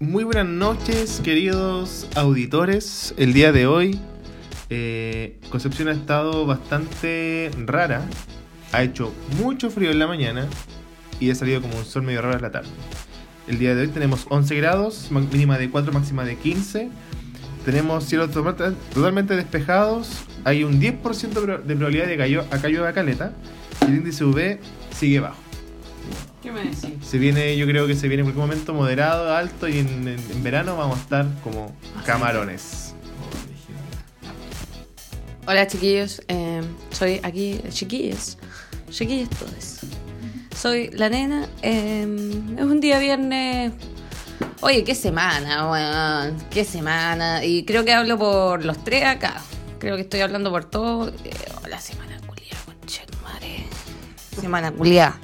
Muy buenas noches, queridos auditores. El día de hoy, eh, Concepción ha estado bastante rara. Ha hecho mucho frío en la mañana y ha salido como un sol medio raro en la tarde. El día de hoy tenemos 11 grados, ma- mínima de 4, máxima de 15. Tenemos cielos to- totalmente despejados. Hay un 10% de pro- de probabilidad de que acá llueva caleta. Y el índice UV sigue bajo. ¿Qué me decís? Se viene, yo creo que se viene en cualquier momento moderado, alto y en, en- en verano vamos a estar como camarones. Hola chiquillos, eh, soy aquí, chiquillos, chiquillos todos. Soy la nena, eh, es un día viernes. Oye, qué semana, weón, qué semana. Y creo que hablo por los tres acá. Creo que estoy hablando por todos. Eh, hola, semana culiada, conchetumare. Semana culiada.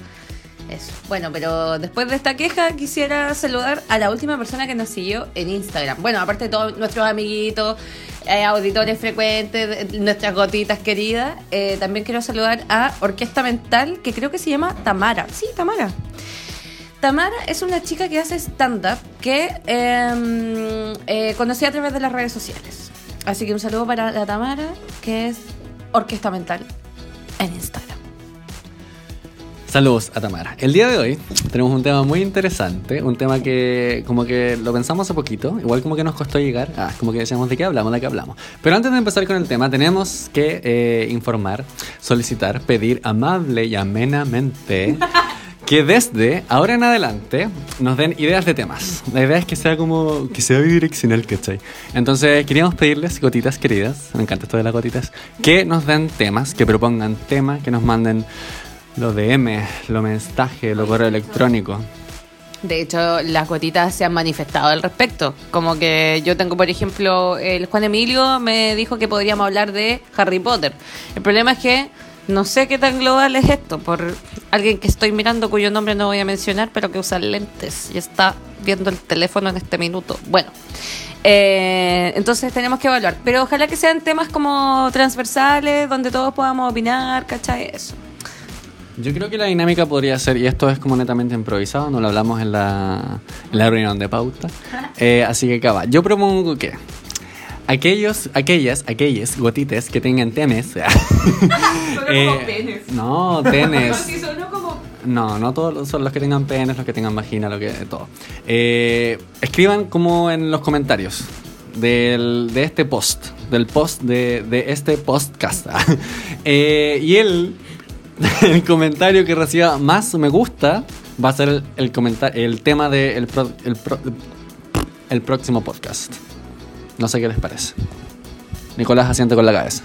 Eso. Bueno, pero después de esta queja quisiera saludar a la última persona que nos siguió en Instagram. Bueno, aparte de todos nuestros amiguitos, eh, auditores frecuentes, de- nuestras gotitas queridas, eh, también quiero saludar a Orquesta Mental, que creo que se llama Tamara. Sí, Tamara. Tamara es una chica que hace stand-up que eh, eh, conocí a través de las redes sociales. Así que un saludo para la Tamara, que es Orquesta Mental en Instagram. Saludos a Tamara. El día de hoy tenemos un tema muy interesante, un tema que como que lo pensamos hace poquito, igual como que nos costó llegar, ah, como que decíamos de qué hablamos, de qué hablamos. Pero antes de empezar con el tema, tenemos que eh, informar, solicitar, pedir amable y amenamente que desde ahora en adelante nos den ideas de temas. La idea es que sea como, que sea bidireccional, ¿cachai? Entonces queríamos pedirles, gotitas queridas, me encanta esto de las gotitas, que nos den temas, que propongan temas, que nos manden los DM, los mensajes, los correo electrónico. De hecho, las gotitas se han manifestado al respecto. Como que yo tengo, por ejemplo, el Juan Emilio me dijo que podríamos hablar de Harry Potter. El problema es que no sé qué tan global es esto, por alguien que estoy mirando cuyo nombre no voy a mencionar, pero que usa lentes y está viendo el teléfono en este minuto. Bueno, eh, entonces tenemos que evaluar. Pero ojalá que sean temas como transversales, donde todos podamos opinar, ¿cachai? Eso. Yo creo que la dinámica podría ser, y esto es como netamente improvisado, no lo hablamos en la, en la reunión de pauta, eh, así que acaba. Yo propongo que aquellos, aquellas, aquellas gotitas que tengan temes... como penes. No, tenes. como No, no todos son los que tengan penes, los que tengan vagina, lo que todo. Eh, escriban como en los comentarios del, de este post, del post de, de este podcast. Eh, y el, el comentario que reciba más me gusta va a ser el, el, el tema del pro- el, pro- el próximo podcast. No sé qué les parece. Nicolás asiente con la cabeza.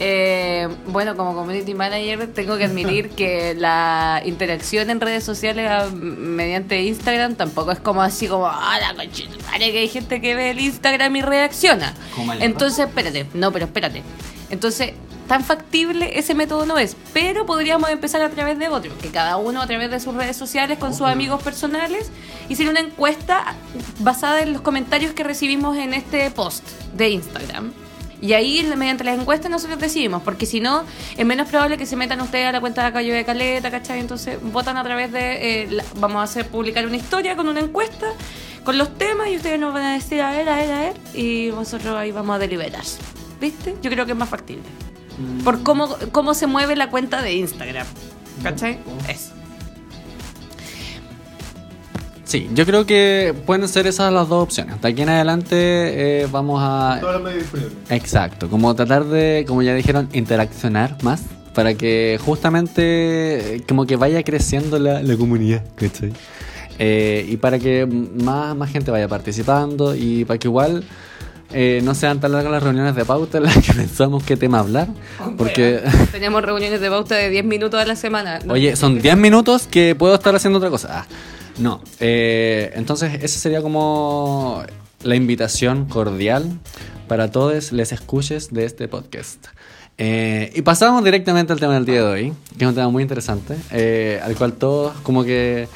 Eh, bueno, como community manager tengo que admitir que la interacción en redes sociales ah, mediante Instagram tampoco es como así como, ah, la conchetumare", que hay gente que ve el Instagram y reacciona. Entonces, espérate, no, pero espérate. Entonces, tan factible ese método no es, pero podríamos empezar a través de otro, que cada uno a través de sus redes sociales con sus amigos personales hiciera una encuesta basada en los comentarios que recibimos en este post de Instagram. Y ahí, mediante las encuestas, nosotros decidimos, porque si no, es menos probable que se metan ustedes a la cuenta de Cayo de Caleta, ¿cachai? Entonces, votan a través de. eh, la- vamos a hacer publicar una historia con una encuesta, con los temas, y ustedes nos van a decir a ver, a ver, a ver, y nosotros ahí vamos a deliberar. ¿Viste? Yo creo que es más factible. Por cómo, cómo se mueve la cuenta de Instagram. ¿cachai? Eso. Sí, yo creo que pueden ser esas las dos opciones. De aquí en adelante eh, vamos a... Todos los medios disponibles. Exacto, como tratar de, como ya dijeron, interaccionar más para que justamente eh, como que vaya creciendo la, la comunidad, ¿cachai? Eh, y para que más, más gente vaya participando y para que igual eh, no sean tan largas las reuniones de pauta en las que pensamos qué tema hablar. Porque, Tenemos reuniones de pauta de 10 minutos a la semana. ¿no? oye, son 10 minutos que puedo estar haciendo otra cosa. Ah, no, eh, entonces esa sería como la invitación cordial para todos les escuches de este podcast. Eh, y pasamos directamente al tema del día de hoy, que es un tema muy interesante, eh, al cual todos como que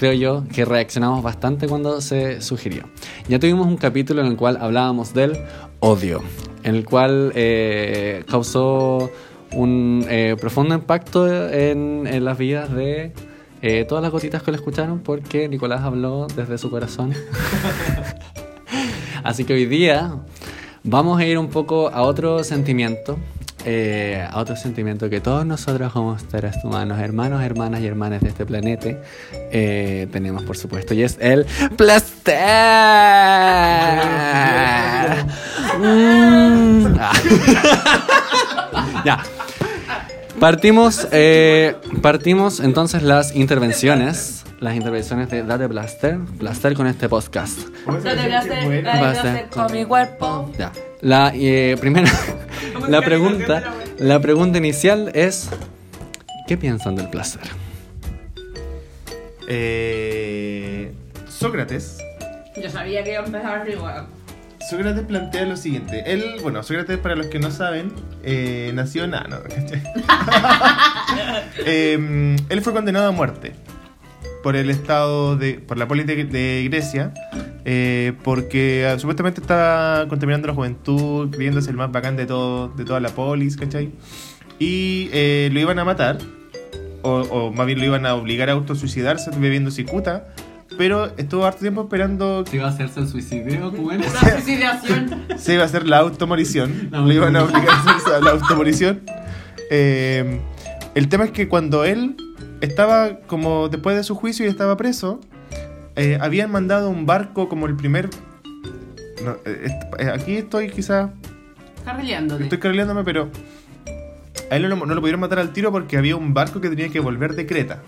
creo yo que reaccionamos bastante cuando se sugirió. Ya tuvimos un capítulo en el cual hablábamos del odio, en el cual eh, causó un eh, profundo impacto en, en las vidas de eh, todas las gotitas que lo escucharon porque Nicolás habló desde su corazón. Así que hoy día vamos a ir un poco a otro sentimiento. Eh, a otro sentimiento que todos nosotros como seres humanos, hermanos, hermanas y hermanas de este planeta, eh, tenemos por supuesto, y es el placer. Mm. Ah. ya. Partimos, eh, partimos entonces las intervenciones, las intervenciones de Date Blaster, Blaster con este podcast. Basta. placer con mi cuerpo. Ya. La eh, primera, la pregunta, la pregunta inicial es, ¿qué piensan del placer? Eh, Sócrates. Yo sabía que iba a empezar igual. Sócrates plantea lo siguiente. Él, bueno, Sócrates, para los que no saben, eh, nació en. Ah. Eh, él fue condenado a muerte por el estado de. por la polis de, Grecia. eh, porque ah, supuestamente estaba contaminando la juventud, creyéndose el más bacán de todo, de toda la polis, ¿cachai? Y eh, lo iban a matar. O, o más bien lo iban a obligar a autosuicidarse bebiendo cicuta. Pero estuvo harto tiempo esperando ¿Si va a hacerse el suicidio? ¿Cómo era? Una suicidación. se iba a hacer la automorición. Lo iban a obligar a hacerse la automorición. Eh, el tema es que cuando él estaba como después de su juicio y estaba preso, eh, habían mandado un barco como el primer... no, eh, eh, aquí estoy quizás... Carrileándote. Estoy carrileándome, pero... A él no lo, no lo pudieron matar al tiro porque había un barco que tenía que volver de Creta.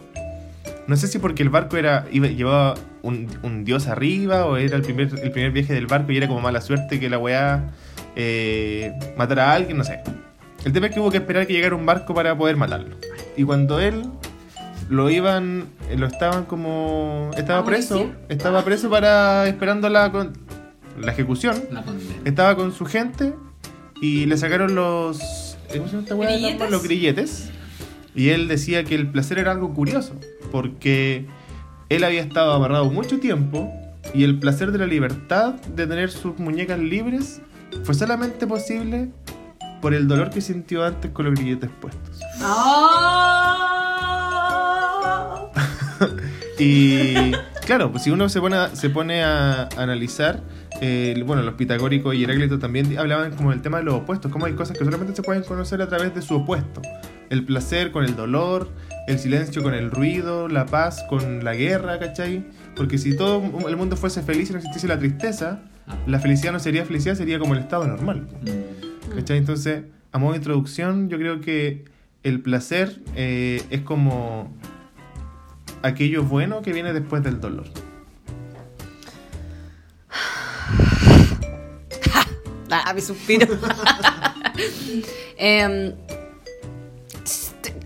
No sé si porque el barco era iba, llevaba un, un dios arriba o era el primer, el primer viaje del barco y era como mala suerte que la weá eh, matara a alguien, no sé. El tema es que hubo que esperar que llegara un barco para poder matarlo. Y cuando él lo iban, eh, lo estaban como... Estaba ¿A preso, estaba preso para esperando la, con- la ejecución. La. Estaba con su gente y le sacaron los. ¿Cómo se llama esta? ¿Grilletes? Los grilletes. Y él decía que el placer era algo curioso, porque él había estado amarrado mucho tiempo y el placer de la libertad de tener sus muñecas libres fue solamente posible por el dolor que sintió antes con los grilletes puestos. Ah. Y claro, pues si uno se pone a, se pone a analizar, eh, bueno, los pitagóricos y Heráclito también hablaban como del tema de los opuestos, como hay cosas que solamente se pueden conocer a través de su opuesto. El placer con el dolor, el silencio con el ruido, la paz con la guerra, ¿cachai? Porque si todo el mundo fuese feliz y no existiese la tristeza, la felicidad no sería felicidad, sería como el estado normal. ¿Cachai? Entonces, a modo de introducción, yo creo que el placer eh, es como aquello bueno que viene después del dolor. Ah, suspiro. Em, st-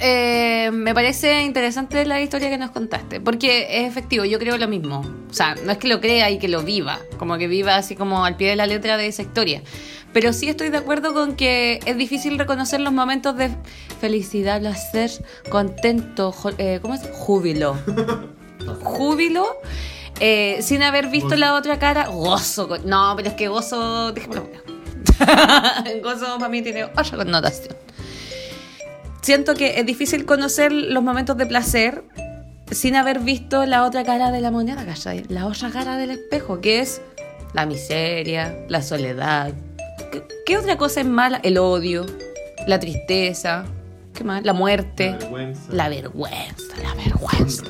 eh, me parece interesante la historia que nos contaste, porque es efectivo, yo creo lo mismo. O sea, no es que lo crea y que lo viva, como que viva así como al pie de la letra de esa historia. Pero sí estoy de acuerdo con que es difícil reconocer los momentos de felicidad, placer, contento, eh, ¿cómo es? Júbilo. Júbilo. eh, sin haber visto la otra cara, gozo. No, pero es que gozo. Dejémoslo. gozo para mí tiene otra connotación. Siento que es difícil conocer los momentos de placer sin haber visto la otra cara de la moneda, ¿cachai? La otra cara del espejo, que es la miseria, la soledad. ¿Qué, qué otra cosa es mala? El odio, la tristeza, ¿qué más? La muerte, vergüenza. la vergüenza, la vergüenza.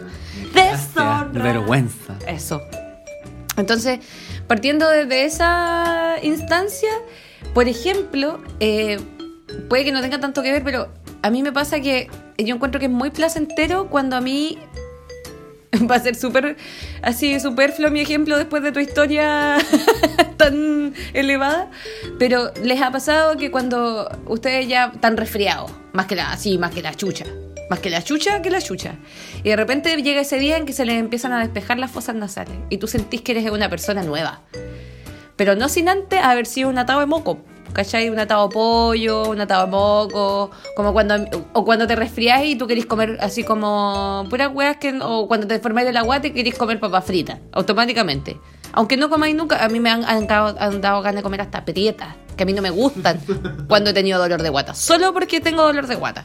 Deshonra. Vergüenza. Eso. Entonces, partiendo desde esa instancia, por ejemplo, eh, puede que no tenga tanto que ver, pero a mí me pasa que yo encuentro que es muy placentero cuando a mí va a ser súper así superfluo mi ejemplo después de tu historia tan elevada, pero les ha pasado que cuando ustedes ya están resfriados, más que la así, más que la chucha, más que la chucha que la chucha. Y de repente llega ese día en que se les empiezan a despejar las fosas nasales y tú sentís que eres una persona nueva. Pero no sin antes haber sido un atado de moco. ¿Cachai? Un atado pollo, un atado moco, como cuando, o cuando te resfriás y tú querés comer así como puras weas que, o cuando te enfermáis de la guata y querés comer papas fritas, automáticamente. Aunque no comáis nunca, a mí me han, han dado, han dado ganas de comer hasta prietas, que a mí no me gustan cuando he tenido dolor de guata, solo porque tengo dolor de guata.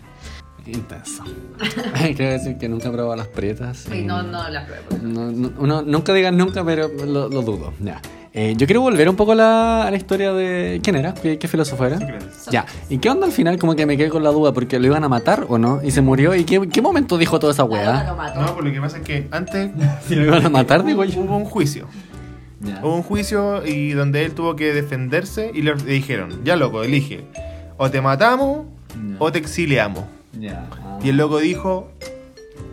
Intenso. Quiero decir que nunca he probado las prietas. Sí, no, no la pruebo. No, no- uno nunca digan nunca, pero lo, lo dudo. Ya. Eh, yo quiero volver un poco a la, a la historia de. ¿Quién era? ¿Qué, qué filósofo era? Sócrates. Ya. ¿Y qué onda al final? Como que me quedé con la duda, porque lo iban a matar o no? Y se murió. ¿Y qué, qué momento dijo toda esa weá? lo mató. No, por lo que pasa es que antes Si lo iban a matar, digo yo. hubo un juicio. Ya. Hubo un juicio y donde él tuvo que defenderse y le dijeron, ya loco, elige, o te matamos Ya. o te exiliamos. Ya. Ah, Y el loco dijo,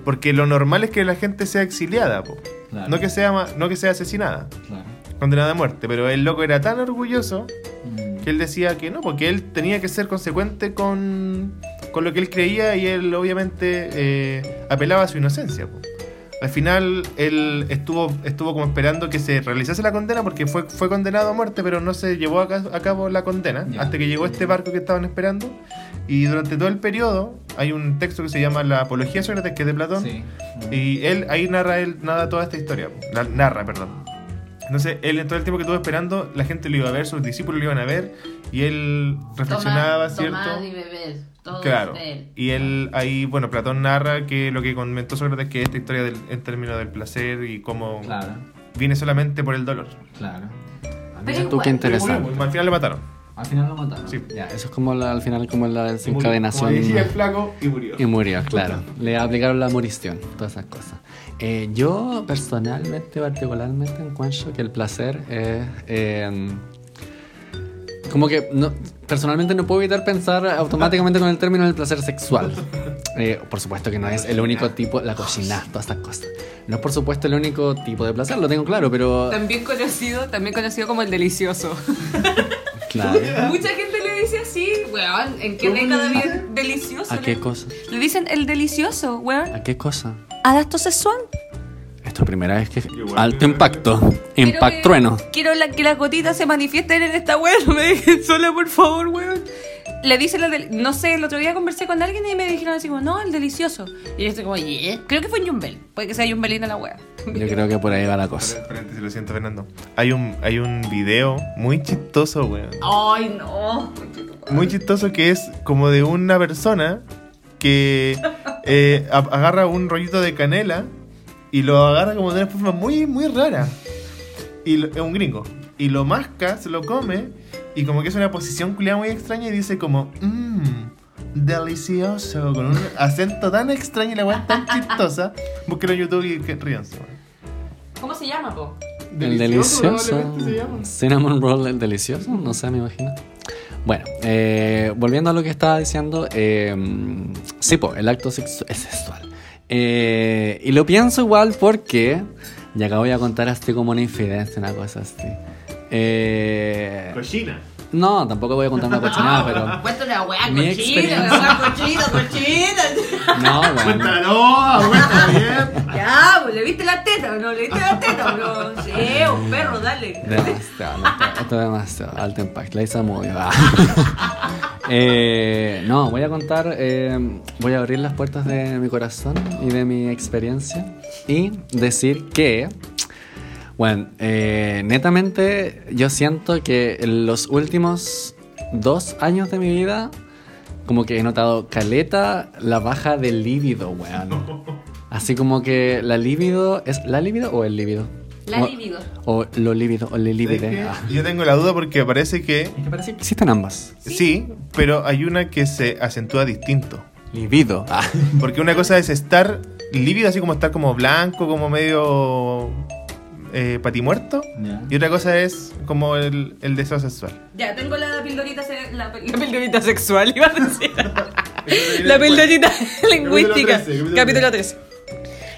porque lo normal es que la gente sea exiliada, po. Claro. no, que sea, no que sea asesinada, Claro. Condenada a muerte, pero el loco era tan orgulloso Mm. que él decía que no, porque él tenía que ser consecuente con, con lo que él creía y él obviamente eh, apelaba a su inocencia. po. Al final él estuvo, estuvo como esperando que se realizase la condena porque fue, fue condenado a muerte, pero no se llevó a, a cabo la condena hasta que llegó este barco que estaban esperando. Y durante todo el periodo hay un texto que se llama La Apología Sócrates, que es de Platón. Sí. Y él ahí narra él nada toda esta historia. narra, perdón. Entonces, él en todo el tiempo que estuvo esperando, la gente lo iba a ver, sus discípulos lo iban a ver, y él reflexionaba, Tomar- ¿cierto? tomar y beber. Todo Claro. es de él. Y él ahí, bueno, Platón narra que lo que comentó Sócrates que esta historia del- en términos del placer y cómo Claro. viene solamente por el dolor. Claro. Igual- qué interesante. al final lo mataron. Al final lo mataron. Sí. Ya, eso es como la- al final como la Como desencadenación. decía el flaco y murió. Y murió, claro. Le aplicaron la morición, todas esas cosas. Eh, yo personalmente, particularmente, encuentro que el placer es... eh, como que no, personalmente no puedo evitar pensar automáticamente con el término del placer sexual. Eh, por supuesto que no es el único tipo, la cocina, todas estas cosas. No es por supuesto el único tipo de placer, lo tengo claro, pero... También conocido, también conocido como el delicioso. Claro. Mucha gente le dice así, weón. ¿En qué ¿Cómo década dicen? delicioso? ¿A Le- qué cosa? Le dicen el delicioso, weón. ¿A qué cosa? ¿Al acto sexual? Esto primera vez que... Alto impacto. Quiero Impact que- trueno. Quiero la- que las gotitas se manifiesten en esta weón. No me dejen sola, por favor, weón. Le dicen la del- No sé, el otro día conversé con alguien y me dijeron así como, no, el delicioso. Y yo estoy como, "Yeah". Creo que fue en Jumbel. Puede que sea Jumbelina la weón. Yo creo que por ahí va la cosa. Paréntesis, lo siento, Fernando. Hay un, hay un video muy chistoso, weón. Ay, no. muy chistoso que es como de una persona que eh, agarra un rollito de canela y lo agarra como de una forma muy, muy rara. Y lo- es un gringo. Y lo masca, se lo come y como que es una posición culiada muy extraña y dice como, mmm, delicioso, con un acento tan extraño y la weá tan chistosa. Búsquelo en YouTube y que ríanse. ¿Cómo se llama, po? El delicioso. se llama. Cinnamon roll, el delicioso. No sé, me imagino. Bueno, eh, volviendo a lo que estaba diciendo, eh, sí, po, el acto sexu- es sexual. Eh, y lo pienso igual porque, y acá voy a contar así como una infidencia, una cosa así. Eh, Cochina. no, tampoco voy a contar una cochinada, pero. Cuenta una weá Mi cochina, experiencia. cochina, cochina. No, bueno. Cuéntalo, cuéntalo bien. Ya, pues, ¿le viste la teta o no? ¿Le viste la teta o no? Sí, un perro, dale. Demasiado, no, esto, esto es demasiado. Alto impact, la hice muy. va. Eh, no, voy a contar, eh, voy a abrir las puertas de mi corazón y de mi experiencia y decir que, bueno, eh, netamente yo siento que en los últimos dos años de mi vida, como que he notado caleta la baja del líbido, weón. Así como que la líbido, ¿es la líbido o el líbido? La libido. O lo líbido, o le ¿Sabes líbide. Ah. Yo tengo la duda porque parece que Es que parece que existen ambas. sí, pero hay una que se acentúa distinto. Libido. Ah. Porque una cosa es estar lívido, así como estar como blanco, como medio eh, patimuerto. Y otra cosa es como el, el deseo sexual. Ya, tengo la pildorita, se- la, la pildorita sexual, iba a decir. la pildorita lingüística. 13, capítulo Capítulo 13.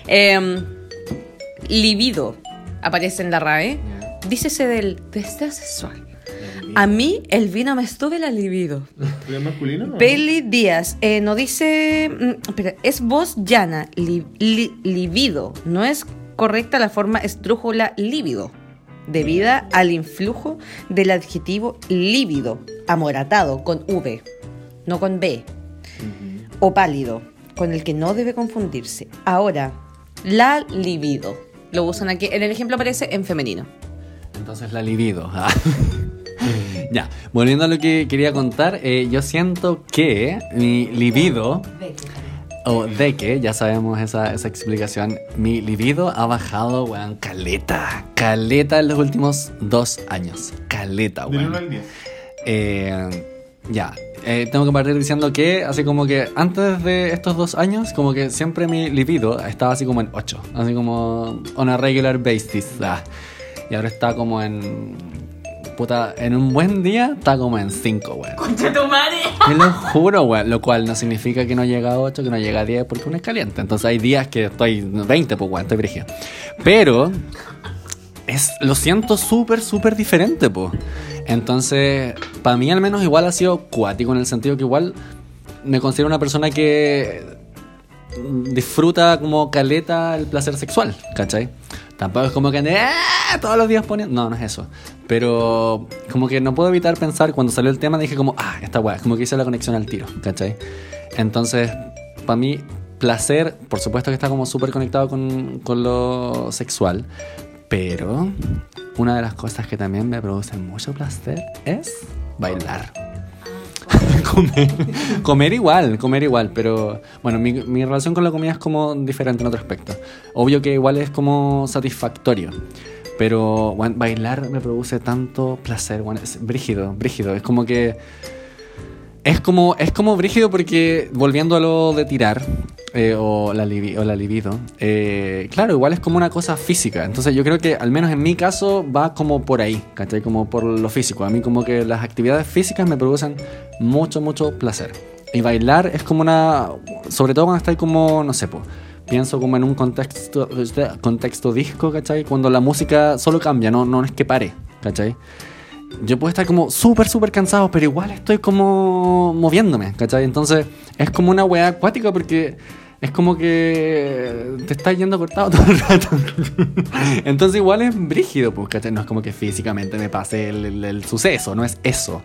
Em, libido aparece en la RAE. Dícese del deseo sexual. A mí el vino me estuve la libido. ¿Es masculino? Peli Díaz, eh, no dice. mm, espera, es voz llana, li- li- libido. No es correcta la forma estrújula lívido, debida al influjo del adjetivo lívido, amoratado, con V, no con B, o pálido, con el que no debe confundirse. Ahora, la libido. Lo usan aquí. En el ejemplo aparece en femenino. Entonces la libido. Ah. ya, volviendo a lo que quería contar, eh, yo siento que mi libido o de que, ya sabemos esa, esa explicación, mi libido ha bajado, weón, caleta. Caleta en los últimos dos años. Caleta, Del weón. 1 al 10. Eh, ya, eh, tengo que partir diciendo que, así como que antes de estos dos años, como que siempre mi libido estaba así como en 8, así como on a regular basis. ah. Y ahora está como en. Puta, en un buen día está como en 5, weón. ¡Concha tu madre! Te lo juro, weón. Lo cual no significa que no llega a 8, que no llega a 10, porque uno es caliente. Entonces hay días que estoy 20, pues, weón, estoy brígido. Pero es, lo siento súper, súper diferente, pues. Entonces, para mí al menos igual ha sido cuático en el sentido que igual me considero una persona que disfruta como caleta el placer sexual, ¿cachai? Tampoco es como que ande, "Ah", todos los días poniendo. No, no es eso. Pero como que no puedo evitar pensar, cuando salió el tema dije como, ah, esta weá, como que hice la conexión al tiro, ¿cachai? Entonces, para mí, placer, por supuesto que está como súper conectado con, con lo sexual, pero una de las cosas que también me produce mucho placer es bailar. comer, comer igual, comer igual, pero bueno, mi, mi relación con la comida es como diferente en otro aspecto. Obvio que igual es como satisfactorio, pero bailar me produce tanto placer, es brígido, brígido, es como que... Es como, es como brígido porque, volviendo a lo de tirar, eh, o, la o la libido, eh, claro, igual es como una cosa física. Entonces yo creo que, al menos en mi caso, va como por ahí, ¿cachai? Como por lo físico. A mí como que las actividades físicas me producen mucho, mucho placer. Y bailar es como una... Sobre todo cuando estoy como, no sé, po, pienso como en un contexto, contexto disco, ¿cachai? Cuando la música solo cambia, no, no es que pare, ¿cachai? yo puedo estar como súper, súper cansado, pero igual estoy como moviéndome, ¿cachai? Entonces es como una weá acuática porque es como que te estás yendo cortado todo el rato. Entonces igual es brígido, pues, ¿cachai? No es como que físicamente me pase el, el- el suceso, no es eso.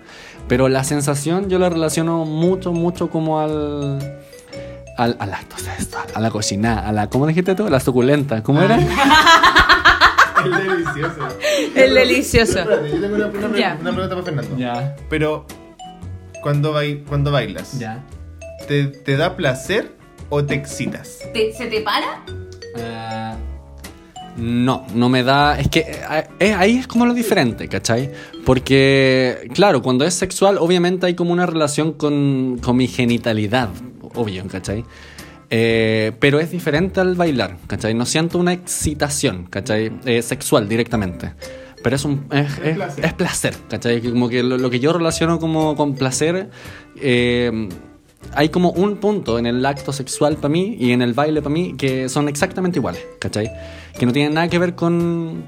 Pero la sensación yo la relaciono mucho, mucho como al... Al, al acto a la cocina, a la... ¿Cómo dijiste tú? La suculenta, ¿cómo era? Es delicioso. Es delicioso. Espérate, yo tengo una, pregunta para Fernando. Ya, Pero, cuando, bai- cuando bailas, ya. ¿te, ¿te da placer o te excitas? ¿Te- ¿Se te para? Eh, no, no me da. Es que eh, eh, ahí es como lo diferente, ¿cachai? Porque, claro, cuando es sexual, obviamente hay como una relación con, con mi genitalidad, obvio, ¿cachai? Eh, pero es diferente al bailar, ¿cachai? No siento una excitación, ¿cachai? Eh, sexual directamente. Pero es un es, Es es- placer. es placer, ¿cachai? Que Como que lo, lo que yo relaciono como con placer, eh, hay como un punto en el acto sexual para mí y en el baile para mí que son exactamente iguales, ¿cachai? Que no tienen nada que ver con...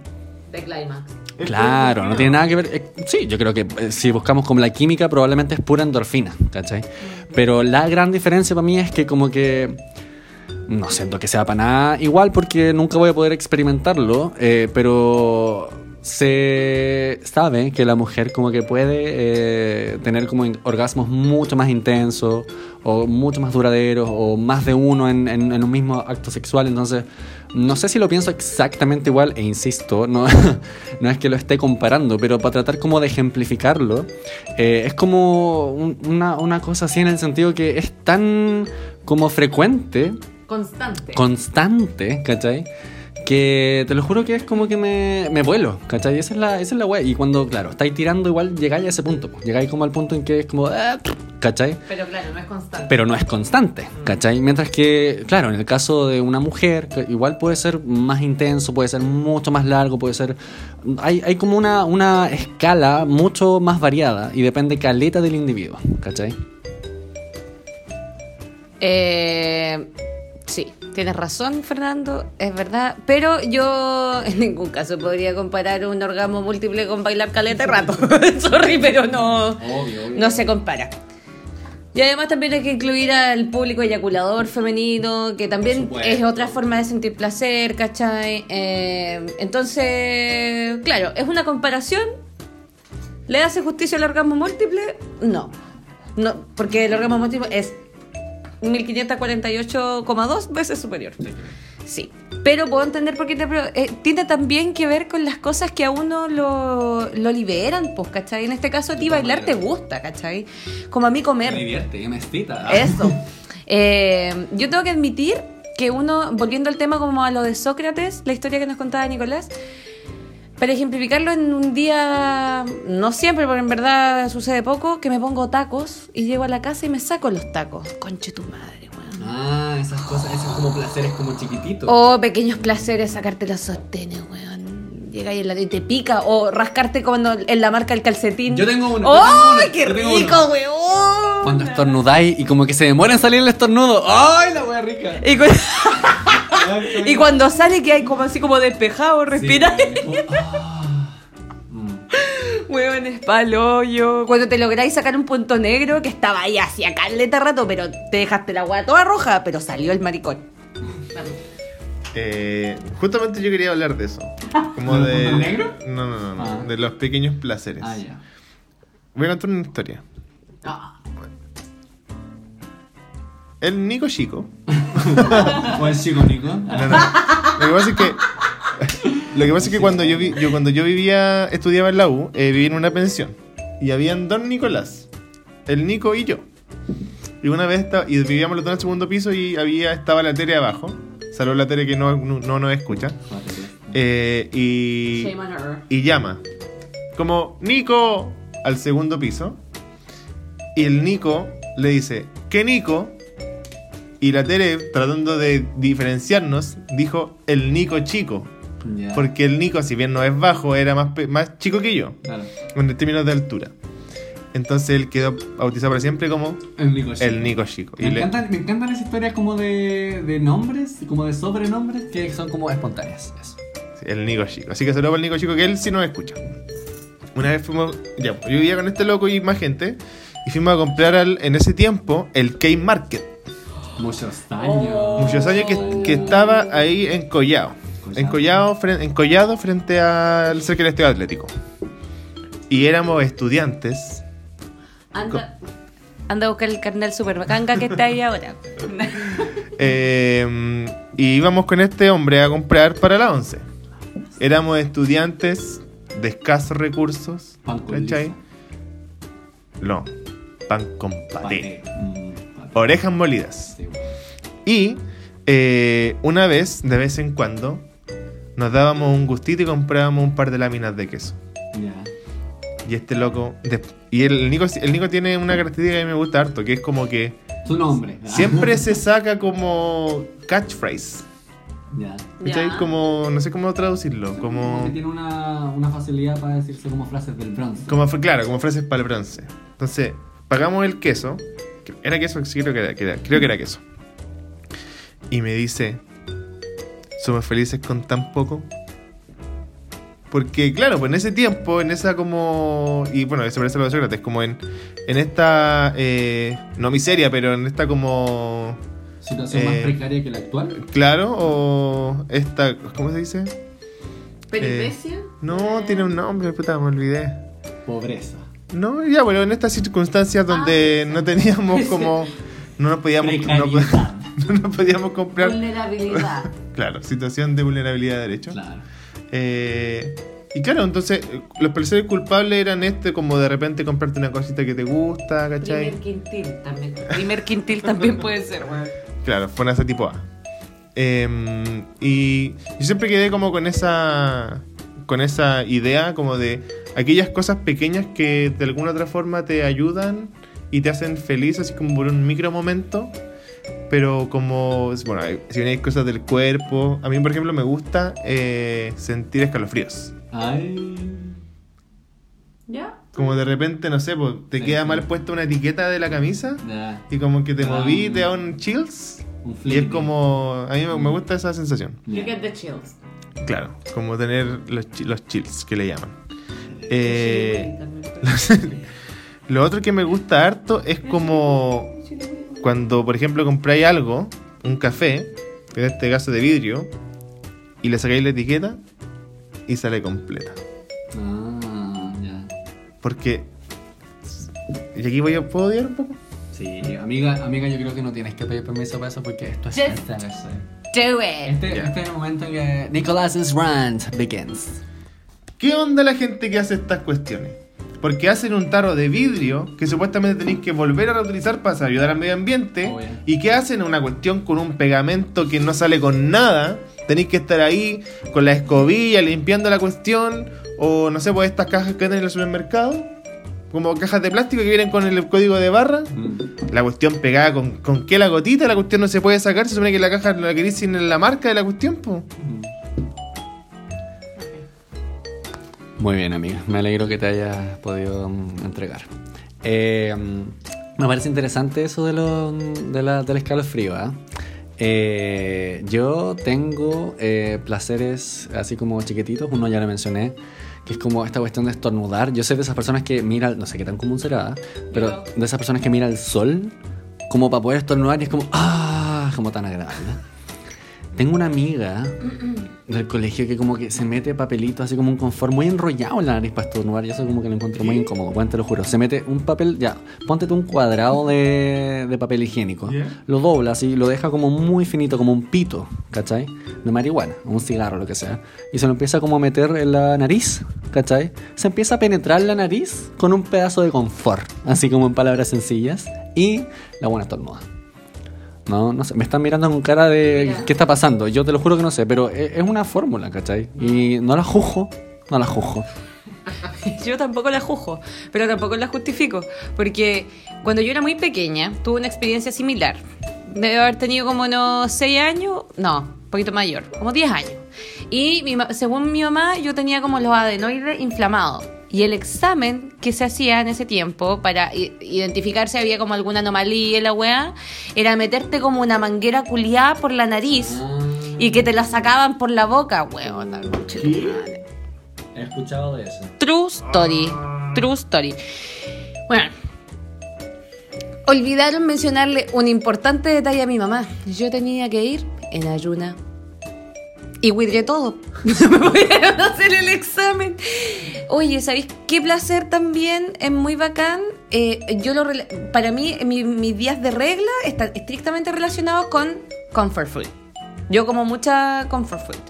De Climax. Claro, no tiene nada que ver... eh, sí, yo creo que eh, si buscamos como la química probablemente es pura endorfina, ¿cachai? Pero la gran diferencia para mí es que como que... No siento que sea para nada igual porque nunca voy a poder experimentarlo, eh, pero se sabe que la mujer como que puede eh, tener como orgasmos mucho más intensos o mucho más duraderos o más de uno en, en- en un mismo acto sexual. Entonces, no sé si lo pienso exactamente igual e insisto, no, no es que lo esté comparando, pero para tratar como de ejemplificarlo, eh, es como un- una, una cosa así en el sentido que es tan como frecuente Constante. constante, ¿cachai? Que te lo juro que es como que me, me vuelo, ¿cachai? Esa es la, esa es la wea. Y cuando, claro, estáis tirando, igual llegáis a ese punto. Llegáis como al punto en que es como, ah, ¿cachai? Pero claro, no es constante. Pero no es constante, ¿cachai? Mientras que, claro, en el caso de una mujer, igual puede ser más intenso, puede ser mucho más largo, puede ser... Hay, hay como una, una escala mucho más variada y depende caleta del individuo, ¿cachai? Eh, sí, tienes razón, Fernando, es verdad. Pero yo en ningún caso podría comparar un orgasmo múltiple con bailar caleta de rato. Sorry, pero no, Obvio, no se compara. Y además también hay que incluir al público eyaculador femenino, que también es otra forma de sentir placer, ¿cachai? Eh, entonces, claro, es una comparación. ¿Le hace justicia al orgasmo múltiple? No. No, porque el orgasmo múltiple es 1548,2 veces superior. Sí. Pero puedo entender por qué te... eh, tiene también que ver con las cosas que a uno lo, lo liberan, pues, ¿cachai? En este caso a ti bailar te gusta, ¿cachai? Como a mí comer. divierte, me excita. Eso. Eh, yo tengo que admitir que uno, volviendo al tema como a lo de Sócrates, la historia que nos contaba Nicolás, para ejemplificarlo en un día, no siempre, porque en verdad sucede poco, que me pongo tacos y llego a la casa y me saco los tacos. Conche tu madre, weón. Ah, esas cosas, esos como placeres como chiquititos. O pequeños placeres, sacarte los sostenes, weón. Llega y, la- y te pica. O rascarte cuando en la marca del calcetín. Yo tengo uno, yo tengo ¡Ay, uno, qué yo tengo rico, uno. weón! Cuando estornudáis y como que se demora en salir el estornudo. ¡Ay, la wea rica! Y, y cuando sale que hay como así como despejado, respirar. Ah. Mm. Weón, es paloyo. Cuando te lográis sacar un punto negro que estaba ahí hacia caleta rato, pero te dejaste la weá toda roja, pero salió el maricón. Eh, justamente yo quería hablar de eso. Como ¿De? No, no, no, no, Ah. De los pequeños placeres. Ah, ya. Voy a contar una historia. Ah. El Nico Chico. ¿O el chico Nico? No, no. Lo que pasa es que. Lo que pasa es que cuando yo, vi- yo cuando yo vivía, estudiaba en la U, eh, vivía en una pensión. Y habían dos Nicolás. El Nico y yo. Y una vez estaba, y vivíamos los dos en el segundo piso y había, estaba la Tere abajo. Saludos a la Tere que no, no, no nos escucha. Eh, y, y llama. Como, Nico, al segundo piso. Y el Nico le dice, ¿qué Nico? Y la Tere, tratando de diferenciarnos, dijo el Nico chico. Porque el Nico, si bien no es bajo, era más, más chico que yo, Claro. en términos de altura. Entonces él quedó bautizado para siempre como El Nico chico. el Nico chico. Y Me, le- encantan, me encantan esas historias como de, de nombres, como de sobrenombres, que son como espontáneas. Eso. Sí, el Nico Chico. Así que saludos para el Nico Chico, que él sí nos escucha. Una vez fuimos, ya, yo vivía con este loco y más gente, y fuimos a comprar al- en ese tiempo el K-Market. Muchos años. Muchos años que, que estaba ahí en Collado. En Collado, fren- en Collado frente al cerca del Estadio Atlético. Y éramos estudiantes. Anda, anda a buscar el carnal super bacanga que está ahí ahora. eh, y íbamos con este hombre a comprar para la 11. Éramos estudiantes de escasos recursos. Pan con ¿Cachai? No, pan con paté. Paté. Orejas molidas. Y eh, una vez, de vez en cuando, nos dábamos un gustito y comprábamos un par de láminas de queso. Ya. Y este loco. de- y el Nico, el Nico tiene una característica que me gusta harto, que es como que Su nombre. siempre se saca como catchphrase. Ya. ¿Cachai? Ya. Como. No sé cómo traducirlo. Como tiene una, una facilidad para decirse como frases del bronce. Como, fue- claro, como frases para el bronce. Entonces, pagamos el queso. ¿Era queso? Sí, creo que era, que era- creo que era queso. Y me dice, ¿somos felices con tan poco? Porque, claro, pues en ese tiempo, en esa como... Y bueno, eso parece lo de Sócrates, como en, en esta... eh, no miseria, pero en esta como... Situación más Eh, precaria que la actual. Claro, o esta... ¿Cómo se dice? ¿Peripecia? No, tiene un nombre, puta, me olvidé. Pobreza. No, ya, bueno, en estas circunstancias donde no teníamos como. No nos podíamos. No, no nos podíamos comprar. Vulnerabilidad. Claro, situación de vulnerabilidad de derechos. Claro. Eh, y claro, entonces, eh, los placeres culpables eran este, como de repente comprarte una cosita que te gusta, ¿cachai? Primer quintil también. Primer quintil también puede ser, weón. Claro, fue ese tipo A. Em, y yo siempre quedé como con esa con esa idea como de aquellas cosas pequeñas que de alguna otra forma te ayudan y te hacen feliz así como por un micro momento pero como bueno si bien hay cosas del cuerpo a mí por ejemplo me gusta eh, sentir escalofríos Ay. ¿Ya? como de repente no sé pues, te queda mal puesta una etiqueta de la camisa y como que te Ah. moví te da un chills Un y es como a mí me- me gusta esa sensación. You get the chills. Claro, como tener los, los chills que le llaman. Eh, lo otro que me gusta harto es como cuando, por ejemplo, compráis algo, un café, en este caso de vidrio, y le sacáis la etiqueta y sale completa. Ah, ya. Porque. Y aquí voy a. ¿Puedo odiar un poco? Sí, amiga, amiga, yo creo que no tienes que pedir permiso para eso porque esto es Just Do it. este, Ya. este es el momento en que Nicolas's rant begins. ¿Qué onda la gente que hace estas cuestiones? porque hacen un tarro de vidrio que supuestamente tenéis que volver a reutilizar para ayudar al medio ambiente. ¿Y qué hacen? Una cuestión con un pegamento que no sale con nada. Tenéis que estar ahí con la escobilla limpiando la cuestión. O no sé, pues estas cajas que venden en el supermercado. Como cajas de plástico que vienen con el código de barra. Mm. La cuestión pegada con, con qué la gotita, la cuestión no se puede sacar. Se supone que la caja la queréis sin la marca de la cuestión, pues. Muy bien, amiga. Me alegro que te hayas podido mm, entregar. Eh, mm, me parece interesante eso de, lo, de la, del escalofrío. ¿ah? Eh, yo tengo eh, placeres así como chiquititos. Uno ya lo mencioné, que es como esta cuestión de estornudar. Yo soy de esas personas que mira, no sé qué tan común será, pero de esas personas que mira el sol como para poder estornudar y es como, ah, como tan agradable. Tengo una amiga del colegio que como que se mete papelito así como un confort muy enrollado en la nariz para estornudar y eso como que lo encuentro muy incómodo, bueno, te lo juro. Se mete un papel, ya, ponte tú un cuadrado de, de papel higiénico, lo dobla así, lo deja como muy finito, como un pito, ¿cachai? De marihuana, o un cigarro, lo que sea. Y se lo empieza como a meter en la nariz, ¿cachai? Se empieza a penetrar la nariz con un pedazo de confort, así como en palabras sencillas, y la buena estornuda. No, no sé, me están mirando con cara de Mira. ¿qué está pasando? Yo te lo juro que no sé, pero e- es una fórmula, ¿cachai? Y no la juzgo, no la juzgo. Yo tampoco la juzgo, pero tampoco la justifico. Porque cuando yo era muy pequeña, tuve una experiencia similar. Debo haber tenido como unos 6 años, no, un poquito mayor, como 10 años. Y mi según mi mamá, yo tenía como los adenoides inflamados. Y el examen que se hacía en ese tiempo para identificar si había como alguna anomalía en la weá, era meterte como una manguera culiada por la nariz y que te la sacaban por la boca, weón. He escuchado de eso. True story. True story. Bueno. Olvidaron mencionarle un importante detalle a mi mamá. Yo tenía que ir en ayuna. Y huidré todo. No me pudieron hacer el examen. Oye, ¿sabéis qué placer también es muy bacán? Eh, yo lo para mí, mi- mis días de regla están estrictamente relacionados con comfort food. Yo como mucha comfort food.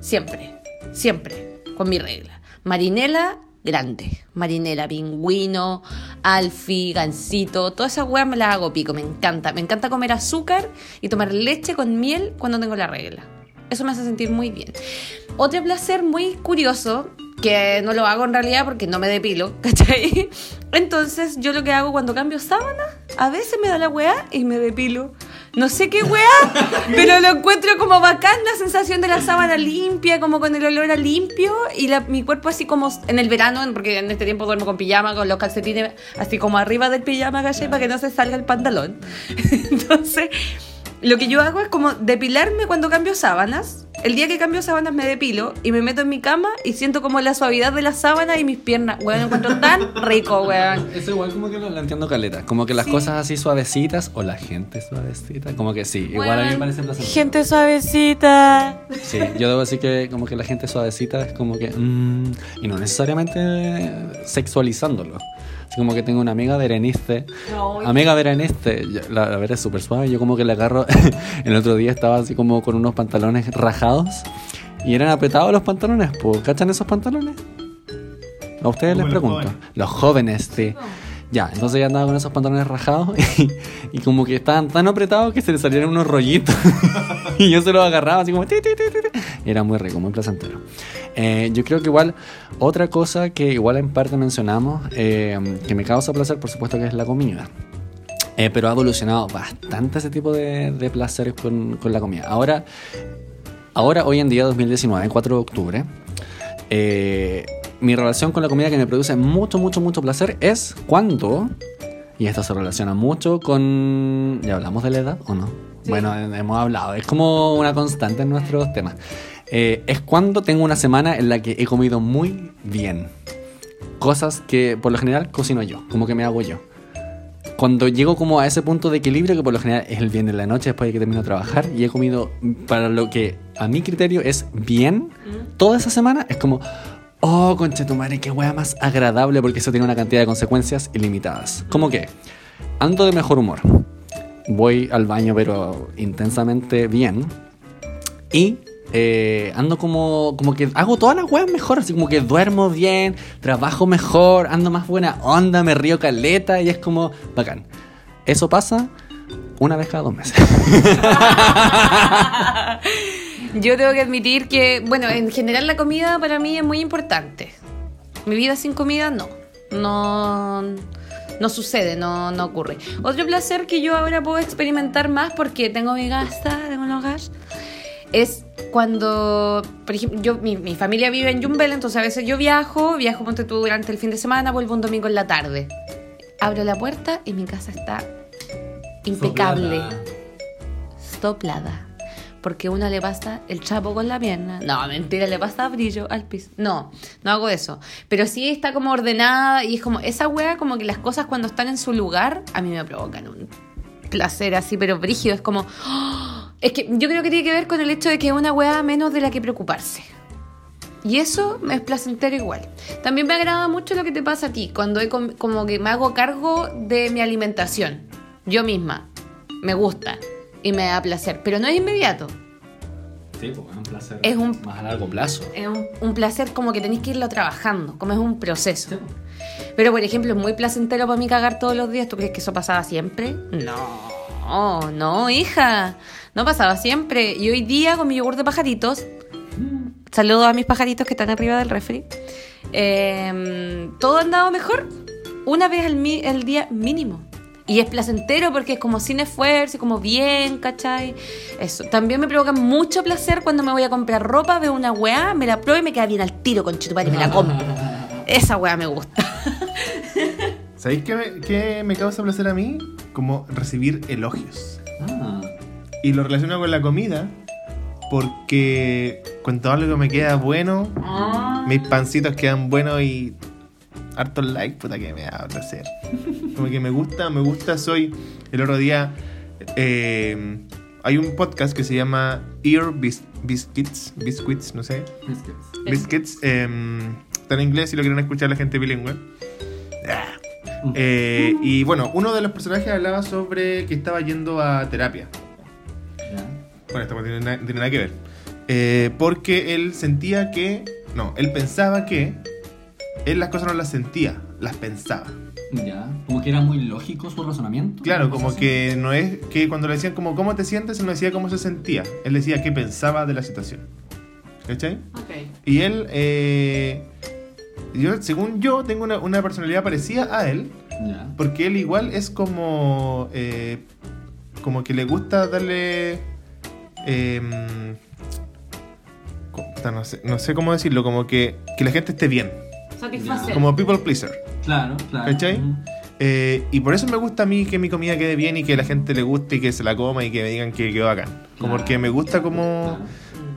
Siempre, siempre, con mi regla. Marinela grande. Marinela, pingüino, alfi, gansito, todas esas weas me las hago pico, me encanta. Me encanta comer azúcar y tomar leche con miel cuando tengo la regla. Eso me hace sentir muy bien. Otro placer muy curioso, que no lo hago en realidad porque no me depilo, ¿cachai? Entonces yo lo que hago cuando cambio sábana, a veces me da la weá y me depilo. No sé qué weá, pero lo encuentro como bacán la sensación de la sábana limpia, como con el olor a limpio y la- mi cuerpo así como en el verano, porque en este tiempo duermo con pijama, con los calcetines así como arriba del pijama, ¿cachai? Para que no se salga el pantalón. Entonces, lo que yo hago es como depilarme cuando cambio sábanas. El día que cambio sábanas me depilo y me meto en mi cama y siento como la suavidad de la sábana y mis piernas. Weón, encuentro tan rico, weón. Eso igual como que lo, lo entiendo caleta. Como que las Sí. cosas así suavecitas o la gente suavecita. Como que sí, igual a mí me parece placentero. Gente suavecita. Sí, yo debo decir que como que la gente suavecita es como que... mm, y no necesariamente sexualizándolo. Así como que tengo una amiga Berenice. Amiga Berenice, la, la Vera es súper suave. Yo como que le agarro... el otro día estaba así como con unos pantalones rajados. Y eran apretados los pantalones, pues. ¿Cachan esos pantalones? A ustedes Como les los pregunto. jóvenes. Los jóvenes, sí. Ya, entonces ya andaba con esos pantalones rajados y, y como que estaban tan apretados que se le salieron unos rollitos. y yo se los agarraba así como... ti, ti, ti, ti, ti. Y Era muy rico, muy placentero. Eh, yo creo que igual otra cosa que igual en parte mencionamos, eh, que me causa placer, por supuesto que es la comida. Eh, pero ha evolucionado bastante ese tipo de, de placeres con, la comida. Ahora, ahora, hoy en día, 2019, 4 de octubre, eh, mi relación con la comida que me produce mucho, mucho, mucho placer es cuando, y esto se relaciona mucho con... ¿Ya hablamos de la edad o no? Sí. Bueno, hemos hablado, es como una constante en nuestros temas. Eh, es cuando tengo una semana en la que he comido muy bien. Cosas que por lo general cocino yo, como que me hago yo cuando llego como a ese punto de equilibrio, que por lo general es el bien de la noche después de que termino de trabajar, y he comido para lo que a mi criterio es bien, toda esa semana es como, oh, conche tu madre, qué wea más agradable, porque eso tiene una cantidad de consecuencias ilimitadas. Como que ando de mejor humor, voy al baño, pero intensamente bien, y eh, ando como, como que hago todas las weas mejor, así como que duermo bien, trabajo mejor, ando más buena onda, me río caleta y es como bacán. Eso pasa una vez cada dos meses. Yo tengo que admitir que, bueno, en general la comida para mí es muy importante. Mi vida sin comida no. No, no sucede, no, no ocurre. Otro placer que yo ahora puedo experimentar más porque tengo mi gasta, tengo los gas, es cuando, por ejemplo, yo, mi, mi familia vive en Jumbel, entonces a veces yo viajo, viajo ponte tú durante el fin de semana, vuelvo un domingo en la tarde. Abro la puerta y mi casa está impecable, soplada. Porque uno le pasa el chapo con la pierna. No, mentira, le pasa brillo al piso. No, no hago eso. Pero sí está como ordenada y es como esa wea, como que las cosas cuando están en su lugar, a mí me provocan un placer así, pero brígido. Es como. ¡oh! Es que yo creo que tiene que ver con el hecho de que es una wea menos de la que preocuparse. Y eso me es placentero igual. También me agrada mucho lo que te pasa a ti, cuando como que me hago cargo de mi alimentación. Yo misma. Me gusta. Y me da placer. Pero no es inmediato. Sí, pues es un placer. Es un- Más a largo plazo. Es un, un placer como que tenéis que irlo trabajando. Como es un proceso. Pero por ejemplo, es muy placentero para mí cagar todos los días. ¿Tú crees que eso pasaba siempre? No, no, hija. No pasaba siempre. Y hoy día con mi yogur de pajaritos, saludo a mis pajaritos que están arriba del refri. eh, todo ha andado mejor una vez al, mi- al día mínimo. Y es placentero porque es como sin esfuerzo, como bien, ¿cachai? Eso. También me provoca mucho placer cuando me voy a comprar ropa, veo una weá, me la pruebo y me queda bien al tiro con y me la compro. Esa weá me gusta. ¿Sabéis qué me, qué me causa placer a mí? Como recibir elogios. Ah. Y lo relaciono con la comida porque cuando algo me queda bueno, mis pancitos quedan buenos y hartos like, puta que me da placer. Como que me gusta, me gusta, soy... El otro día eh, hay un podcast que se llama Ear Bis- Biscuits, Biscuits, no sé. Biscuits. eh, está en inglés si lo quieren escuchar la gente bilingüe. Ah. Eh, y bueno, uno de los personajes hablaba sobre que estaba yendo a terapia. Bueno, esto no tiene, na- tiene nada que ver. Porque él sentía que. No, él pensaba que. Él las cosas no las sentía, las pensaba. Ya. Como que era muy lógico su razonamiento. Claro, como que no es. Que cuando le decían como cómo te sientes, él no decía cómo se sentía. Él decía qué pensaba de la situación. ¿Cachai? Y él. eh, yo, según yo, tengo una, una personalidad parecida a él. Ya. Porque él igual es como. eh, como que le gusta darle. em, no, sé, no sé cómo decirlo, como que, que la gente esté bien. Satisfacer. Como people pleaser. Claro, claro. ¿Cachai? Ujú. Eh, y por eso me gusta a mí que mi comida quede bien y que la gente le guste y que se la coma y que me digan que quedó bacán. Como Claro. porque me gusta como.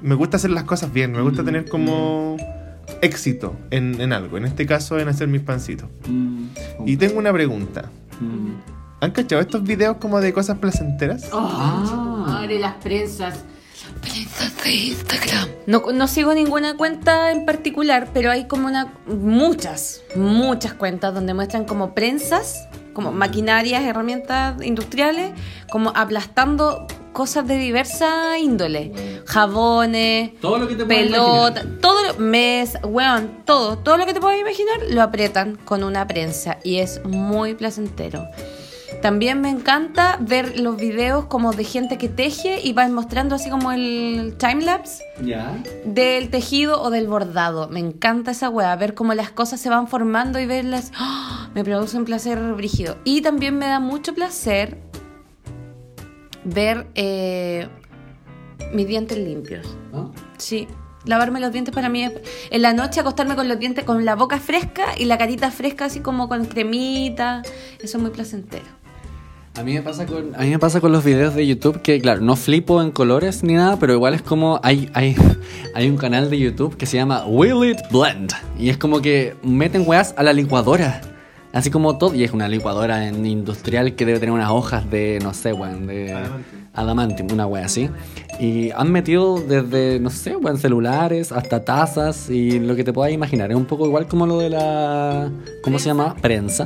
Me gusta hacer las cosas bien, me gusta Mm. tener como éxito en, en algo. En este caso, en hacer mis pancitos. Mm. Y tengo una pregunta. Mm. ¿Han cachado estos videos como de cosas placenteras? Oh, madre, las prensas. De Instagram. No, no sigo ninguna cuenta en particular, pero hay como una muchas, muchas cuentas donde muestran como prensas, como maquinarias, herramientas industriales, como aplastando cosas de diversa índole. Jabones, Todo lo que te pelota, imaginar. todo lo, mes, weón, todo, todo lo que te puedas imaginar lo apretan con una prensa y es muy placentero. También me encanta ver los videos como de gente que teje y van mostrando así como el timelapse Ya. del tejido o del bordado. Me encanta esa wea, ver cómo las cosas se van formando y verlas. ¡ah! Me produce un placer brígido. Y también me da mucho placer ver eh, mis dientes limpios. ¿No? Sí. Lavarme los dientes para mí es en la noche acostarme con los dientes con la boca fresca y la carita fresca así como con cremita. Eso es muy placentero. A mí, me pasa con, a mí me pasa con los videos de YouTube que, claro, no flipo en colores ni nada, pero igual es como hay, hay, hay un canal de YouTube que se llama Will It Blend. Y es como que meten weas a la licuadora. Así como todo. Y es una licuadora en industrial que debe tener unas hojas de, no sé, weón, de Adamantium. una wea así. Y han metido desde, no sé, weón, celulares hasta tazas y lo que te puedas imaginar. Es un poco igual como lo de la, ¿cómo se llama? Prensa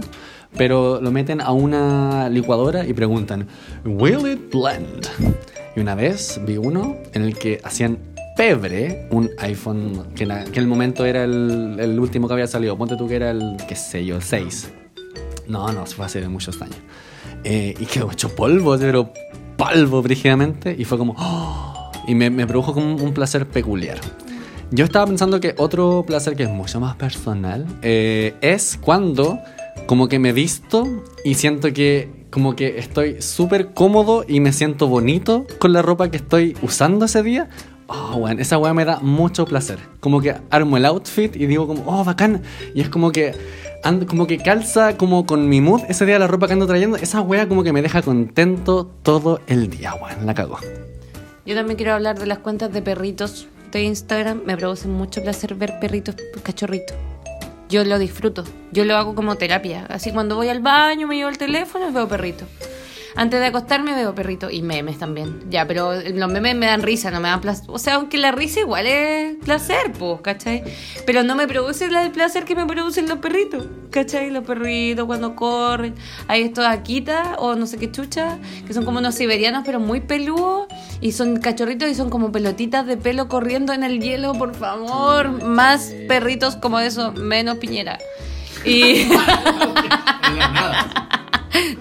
pero lo meten a una licuadora y preguntan, ¿Will it blend? Y una vez vi uno en el que hacían pebre un iPhone que, en que en el momento era el, el último que había salido. Ponte tú que era el, qué sé yo, el 6. No, no, fue hace muchos años. Eh, y quedó hecho polvo, pero polvo brígidamente. Y fue como... ¡oh! y me, me produjo como un placer peculiar. Yo estaba pensando que otro placer que es mucho más personal eh, es cuando como que me visto y siento que como que estoy súper cómodo y me siento bonito con la ropa que estoy usando ese día. Oh, weón, esa weá me da mucho placer. Como que armo el outfit y digo como, oh, bacán. Y es como que, ando, como que calza como con mi mood ese día la ropa que ando trayendo. Esa weá como que me deja contento todo el día, weón. La cago. Yo también quiero hablar de las cuentas de perritos de Instagram. Me produce mucho placer ver perritos cachorritos. Yo lo disfruto. Yo lo hago como terapia. Así cuando voy al baño, me llevo el teléfono y veo perrito. Antes de acostarme veo perrito y memes también. Ya, pero los memes me dan risa, no me dan placer. O sea, aunque la risa igual es placer, pues, ¿cachai? Pero no me produce el placer que me producen los perritos, ¿cachai? Los perritos cuando corren. Hay estos Akita o no sé qué chucha, que son como unos siberianos, pero muy peludos. Y son cachorritos y son como pelotitas de pelo corriendo en el hielo, por favor. Más perritos como eso, menos piñera. Y.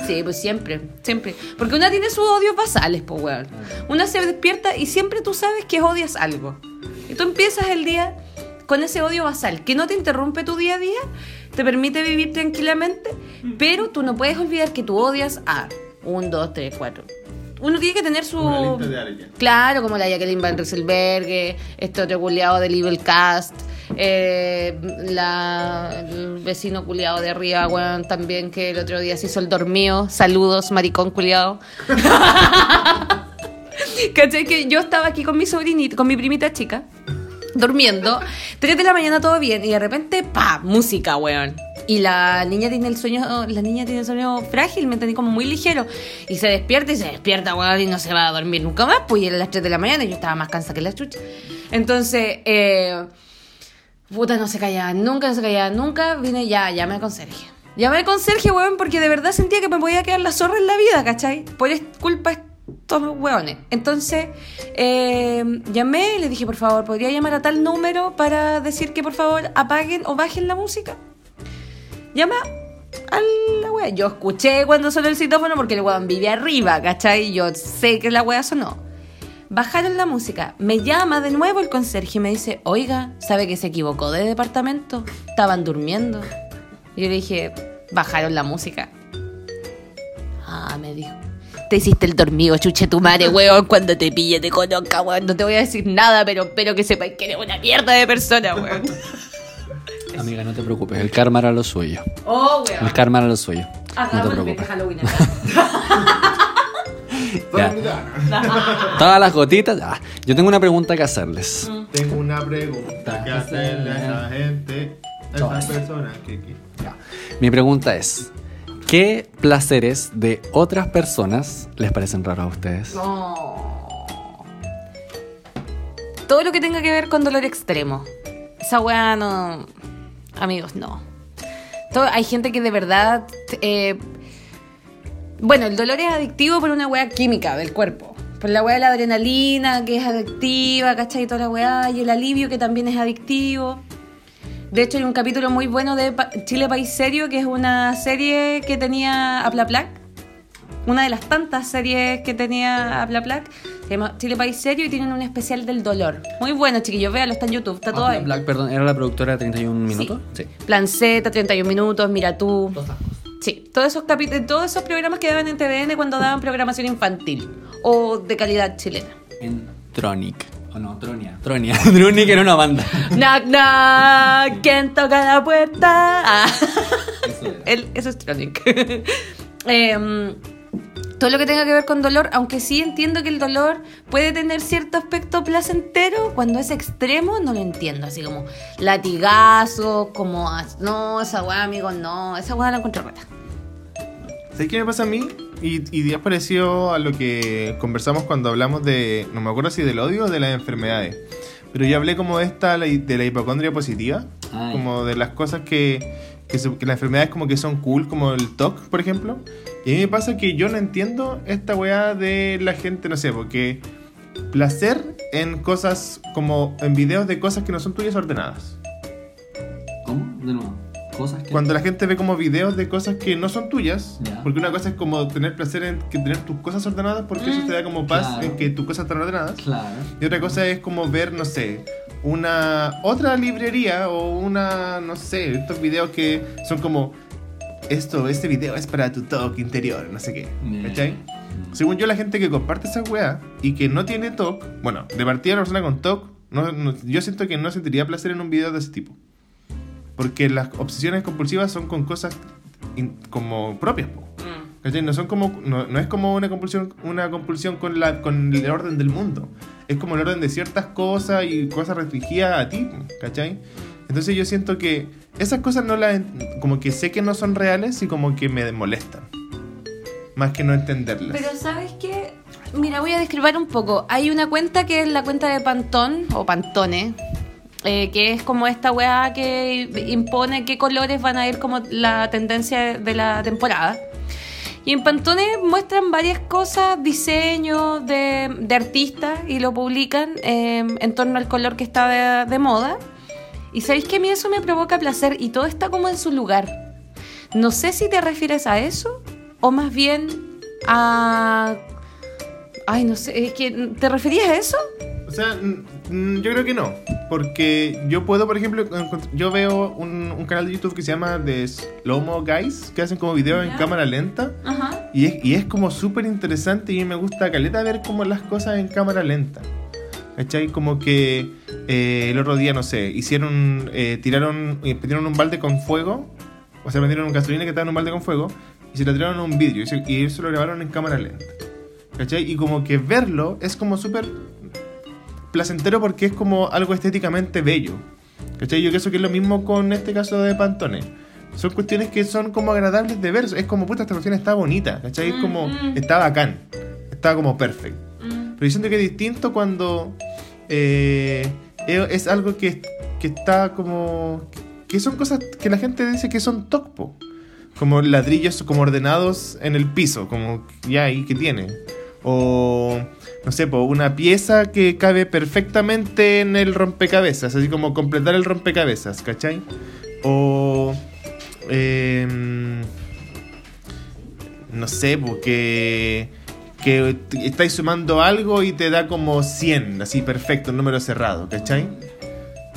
Sí, pues siempre, siempre. Porque una tiene sus odios basales, pues, weón. Una se despierta y siempre tú sabes que odias algo. Y tú empiezas el día con ese odio basal, que no te interrumpe tu día a día, te permite vivir tranquilamente, pero tú no puedes olvidar que tú odias a un, dos, tres, cuatro. Uno tiene que tener su. Una lista de alguien. Claro, como la Jacqueline Van Rieselberg, este otro culiado del Evil Cast, eh, la, el vecino culiado de arriba, weón, también que el otro día se hizo el dormido. Saludos, maricón culiado. ¿Cachai? Que yo estaba aquí con mi sobrinita, con mi primita chica, durmiendo. 3 de la mañana todo bien, y de repente, pa, música, weón. Y la niña tiene el sueño, la niña tiene el sueño frágil, me entendí como muy ligero. Y se despierta y se despierta, weón, y no se va a dormir nunca más, pues y era las 3 de la mañana y yo estaba más cansada que la chucha. Entonces, eh, puta, no se callaba, nunca no se callaba, nunca. Vine ya, llamé al conserje. Llamé al conserje, weón, porque de verdad sentía que me podía quedar la zorra en la vida, ¿cachai? Por culpa de estos weones. Entonces, eh, llamé y le dije, por favor, ¿podría llamar a tal número para decir que por favor apaguen o bajen la música? Llama a la wea. Yo escuché cuando sonó el citófono porque el weón vive arriba, ¿cachai? Yo sé que la wea sonó. Bajaron la música. Me llama de nuevo el conserje y me dice, oiga, ¿sabe que se equivocó de departamento? Estaban durmiendo. Y yo le dije, bajaron la música. Ah, me dijo. Te hiciste el dormido, chuche tu madre, weón. Cuando te pille, te conozca, weón. No te voy a decir nada, pero espero que sepáis que eres una mierda de persona, weón. Amiga, no te preocupes, el karma era lo suyo. Oh, El weón. karma era lo suyo. No Hagamos te el de preocupes. Halloween acá. Ya. Todas las gotitas. ah, yo tengo una pregunta que hacerles. Tengo una pregunta que hacerle a esa gente, a esas personas que, que- Mi pregunta es: ¿qué placeres de otras personas les parecen raros a ustedes? No. Todo lo que tenga que ver con dolor extremo. Esa weá no. Amigos, no. Todo- hay gente que de verdad. eh, bueno, el dolor es adictivo por una weá química del cuerpo. Por la weá de la adrenalina, que es adictiva, ¿cachai? Y toda la weá. Y el alivio, que también es adictivo. De hecho, hay un capítulo muy bueno de Pa- Chile País Serio, que es una serie que tenía Aplaplac. Una de las tantas series que tenía Aplaplac. Se llama Chile País Serio y tienen un especial del dolor. Muy bueno, chiquillos. Véanlo, está en YouTube. Está todo ahí. Black, perdón, ¿era la productora de 31 minutos? Sí. Plan Z, 31 minutos, Mira tú. Sí, todos esos, todos esos programas que daban en TVN cuando daban programación infantil o de calidad chilena. En Tronic. O no, Tronia. Tronia. Tronic era una banda. Knock, knock, ¿quién toca la puerta? Ah. Eso era. El- eso es Tronic. Em, todo lo que tenga que ver con dolor, aunque sí entiendo que el dolor puede tener cierto aspecto placentero, cuando es extremo no lo entiendo. Así como latigazo, como, as- no, esa weá, amigos, no, esa weá la encuentro rata. ¿Sabes qué me pasa a mí? Y, y es parecido a lo que conversamos cuando hablamos de, no me acuerdo si del odio o de las enfermedades, pero yo hablé como de esta, de la hipocondria positiva, Ah, como de las cosas que, que, se- que las enfermedades como que son cool, como el TOC, por ejemplo. Y a mí me pasa que yo no entiendo esta weá de la gente, no sé, porque placer en cosas como en videos de cosas que no son tuyas ordenadas. ¿Cómo? De nuevo. Cosas que. Cuando la gente ve como videos de cosas que no son tuyas, Ya. porque una cosa es como tener placer en que tener tus cosas ordenadas, porque eso Mm, te da como paz claro. en que tus cosas están ordenadas. Claro. Y otra cosa es como ver, no sé, una otra librería o una, no sé, estos videos que son como esto, este video es para tu toque interior, no sé qué. ¿Cachai? Según yo, la gente que comparte esa weá y que no tiene TOC, bueno, de partida una persona con TOC, no, no- yo siento que no sentiría placer en un video de ese tipo. Porque las obsesiones compulsivas son con cosas in- como propias, po. Mm. ¿Cachai? No, son como, no, no es como una compulsión, una compulsión con, la, con el orden del mundo. Es como el orden de ciertas cosas y cosas restringidas a ti, ¿cachai? Entonces yo siento que esas cosas no las... Como que sé que no son reales y como que me molestan. Más que no entenderlas. Pero ¿sabes qué? Mira, voy a describir un poco. Hay una cuenta que es la cuenta de Pantón, o Pantone, eh, que es como esta weá que impone qué colores van a ir como la tendencia de la temporada. Y en Pantone muestran varias cosas, diseños de, de artistas y lo publican eh, en torno al color que está de, moda. Y sabéis que a mí eso me provoca placer y todo está como en su lugar. No sé si te refieres a eso o más bien a... Ay, no sé, es que ¿te referías a eso? O sea, yo creo que no. Porque yo puedo, por ejemplo, yo veo un, un canal de YouTube que se llama The Slow Mo Guys, que hacen como videos en cámara lenta. Ajá. Y es, y es como súper interesante y me gusta caleta ver como las cosas en cámara lenta. ¿Cachai? Como que eh, el otro día, no sé, hicieron, eh, tiraron, eh, prendieron un balde con fuego, o sea, prendieron un gasolina que estaba en un balde con fuego, y se lo tiraron a un vidrio, y, se- y eso lo grabaron en cámara lenta. ¿Cachai? Y como que verlo es como súper placentero porque es como algo estéticamente bello. ¿Cachai? Yo pienso que es lo mismo con este caso de Pantone. Son cuestiones que son como agradables de ver. Es como, puta, esta cuestión está bonita. ¿Cachai? Es como, Mm, mm. está bacán. Está como perfecto. Mm. Pero yo siento que es distinto cuando eh, es algo que, que está como... Que son cosas que la gente dice que son tocpo. Como ladrillos como ordenados en el piso. Como ya, ¿y qué tiene? O, no sé, po, una pieza que cabe perfectamente en el rompecabezas. Así como completar el rompecabezas, ¿cachai? O... em, no sé, porque que estáis sumando algo y te da como 100, así perfecto, un número cerrado, ¿cachai?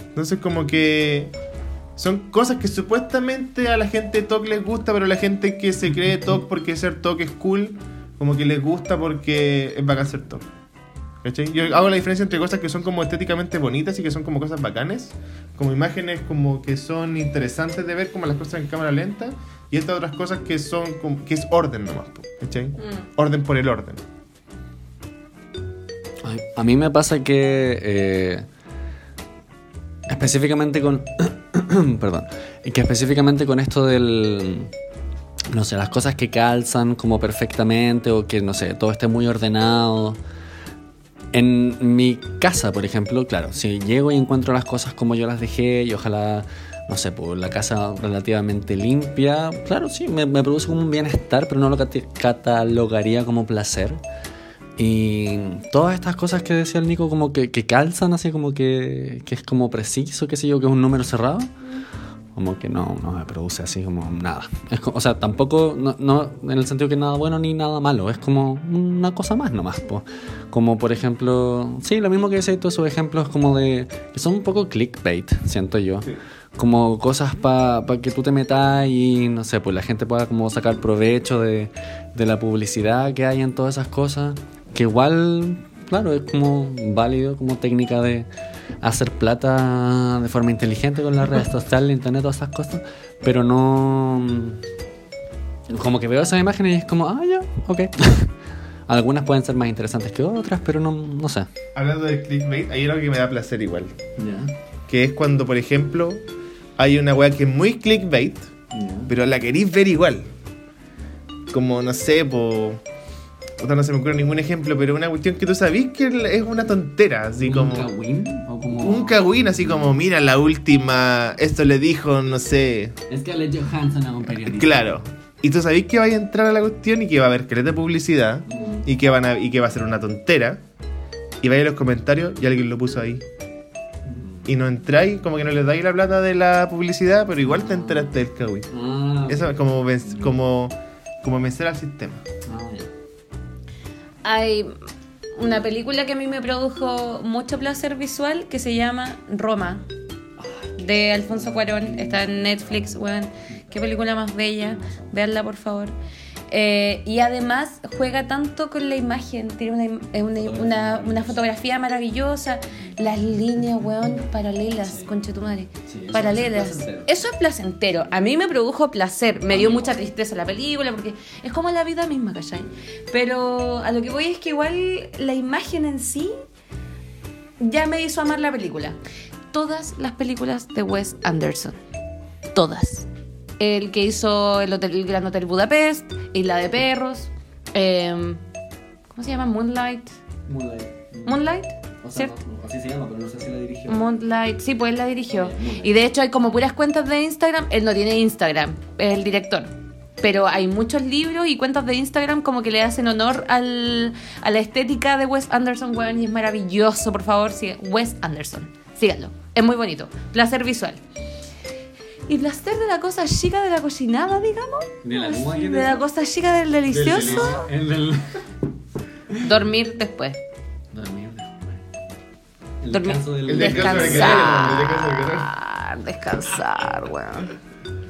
Entonces como que son cosas que supuestamente a la gente TOC les gusta, pero la gente que se cree TOC porque ser TOC es cool, como que les gusta porque es bacán ser TOC. ¿Cachai? Yo hago la diferencia entre cosas que son como estéticamente bonitas y que son como cosas bacanes, como imágenes como que son interesantes de ver, como las cosas en cámara lenta, y estas otras cosas que son como, que es orden nomás, ¿cachai? Mm. Orden por el orden. Ay, A mí me pasa que eh, específicamente con perdón, que específicamente con esto del no sé, las cosas que calzan como perfectamente o que no sé, todo esté muy ordenado. En mi casa, por ejemplo, claro, si llego y encuentro las cosas como yo las dejé y ojalá, no sé, pues la casa relativamente limpia, claro, sí, me, me produce un bienestar, pero no lo catalogaría como placer. Y todas estas cosas que decía el Nico, como que, que calzan, así como que, que es como preciso, qué sé yo, que es un número cerrado, como que no, no me produce así como nada. Es o sea, tampoco, no, no en el sentido que nada bueno ni nada malo, es como una cosa más nomás. po. Como por ejemplo, sí, lo mismo que decía todos esos ejemplos como de, que son un poco clickbait, siento yo. Sí. Como cosas para que tú te metas y no sé, pues la gente pueda como sacar provecho de, de la publicidad que hay en todas esas cosas. Que igual, claro, es como válido como técnica de hacer plata de forma inteligente con las redes sociales, internet, todas esas cosas. Pero no. Como que veo esas imágenes y es como, ah, ya, ok. Algunas pueden ser más interesantes que otras, pero no, no sé. Hablando del clickbait, hay algo que me da placer igual. Que es cuando, por ejemplo, hay una weá que es muy clickbait, pero la queréis ver igual. Como, no sé, po... puta, no se me ocurre ningún ejemplo, pero una cuestión que tú sabís que es una tontera, así como... ¿Un cagüín? ¿O como... Un cagüín, así como, mira la última, esto le dijo, no sé, Es que le Johansson a un periodista. claro. Y tú sabís que vaya a entrar a la cuestión y que va a haber caleta de publicidad y que, van a, y que va a ser una tontera. y vais a los comentarios y alguien lo puso ahí. Y no entráis, como que no les dais la plata de la publicidad, pero igual te enteraste del Kawi. Ah, Eso es como, como, como vencer al sistema. ah. Hay una película que a mí me produjo mucho placer visual que se llama Roma, de Alfonso Cuarón. Está en Netflix. Qué película más bella. Veanla, por favor. Eh, y además juega tanto con la imagen, tiene una, eh, una, una- una fotografía maravillosa, las líneas, weón, paralelas, concha tu madre, Sí, eso paralelas. es. Eso es placentero. A mí me produjo placer, me dio mucha tristeza la película porque es como la vida misma, ¿cachai? Pero a lo que voy es que igual la imagen en sí ya me hizo amar la película. Todas las películas de Wes Anderson. Todas. El que hizo el, hotel, el Gran Hotel Budapest, Isla de Perros, em, ¿cómo se llama? Moonlight. Moonlight. Moonlight, O sea, ¿cierto? no- así se llama, pero no sé si la dirigió. Moonlight, sí, pues él la dirigió. Moonlight. Y de hecho hay como puras cuentas de Instagram. Él no tiene Instagram, es el director. Pero hay muchos libros y cuentas de Instagram como que le hacen honor al, a la estética de Wes Anderson, weón, y es maravilloso, por favor, sigue. Wes Anderson, síganlo. Es muy bonito. Placer visual. Y placer de la cosa chica de la cocinada, digamos. ¿De la de de la cosa chica del delicioso. El del... Dormir después. Dormir después. El Dormir. descanso del... El descanso del descanso del Descansar, descansar, weón.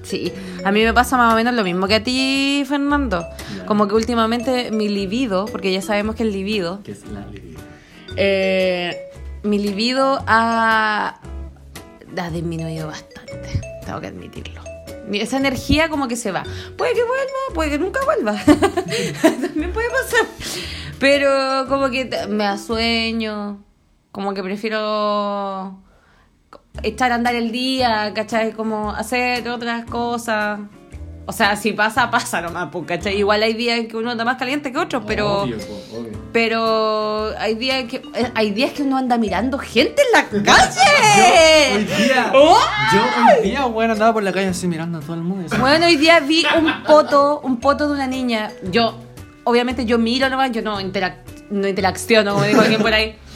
Sí, a mí me pasa más o menos lo mismo que a ti, Fernando. Como que últimamente mi libido, porque ya sabemos que el libido, Que es la libido. eh, mi libido ha, ha disminuido bastante, tengo que admitirlo. Mi- Esa energía como que se va. Puede que vuelva, puede que nunca vuelva. También puede pasar. Pero como que me da sueño, como que prefiero echar a andar el día, ¿cachai? Como hacer otras cosas. O sea, si pasa, pasa nomás, pues, ¿cachai? Igual hay días en que uno anda más caliente que otros, pero... Obvio, po, obvio. Pero hay días que eh, hay días que uno anda mirando gente en la calle. Hoy día, ¡Oh! yo hoy día, bueno, andaba por la calle así mirando a todo el mundo. así, Bueno, hoy día vi un poto, un poto de una niña. Yo, obviamente, yo miro nomás, yo no, interac no interacciono, como dijo alguien por ahí.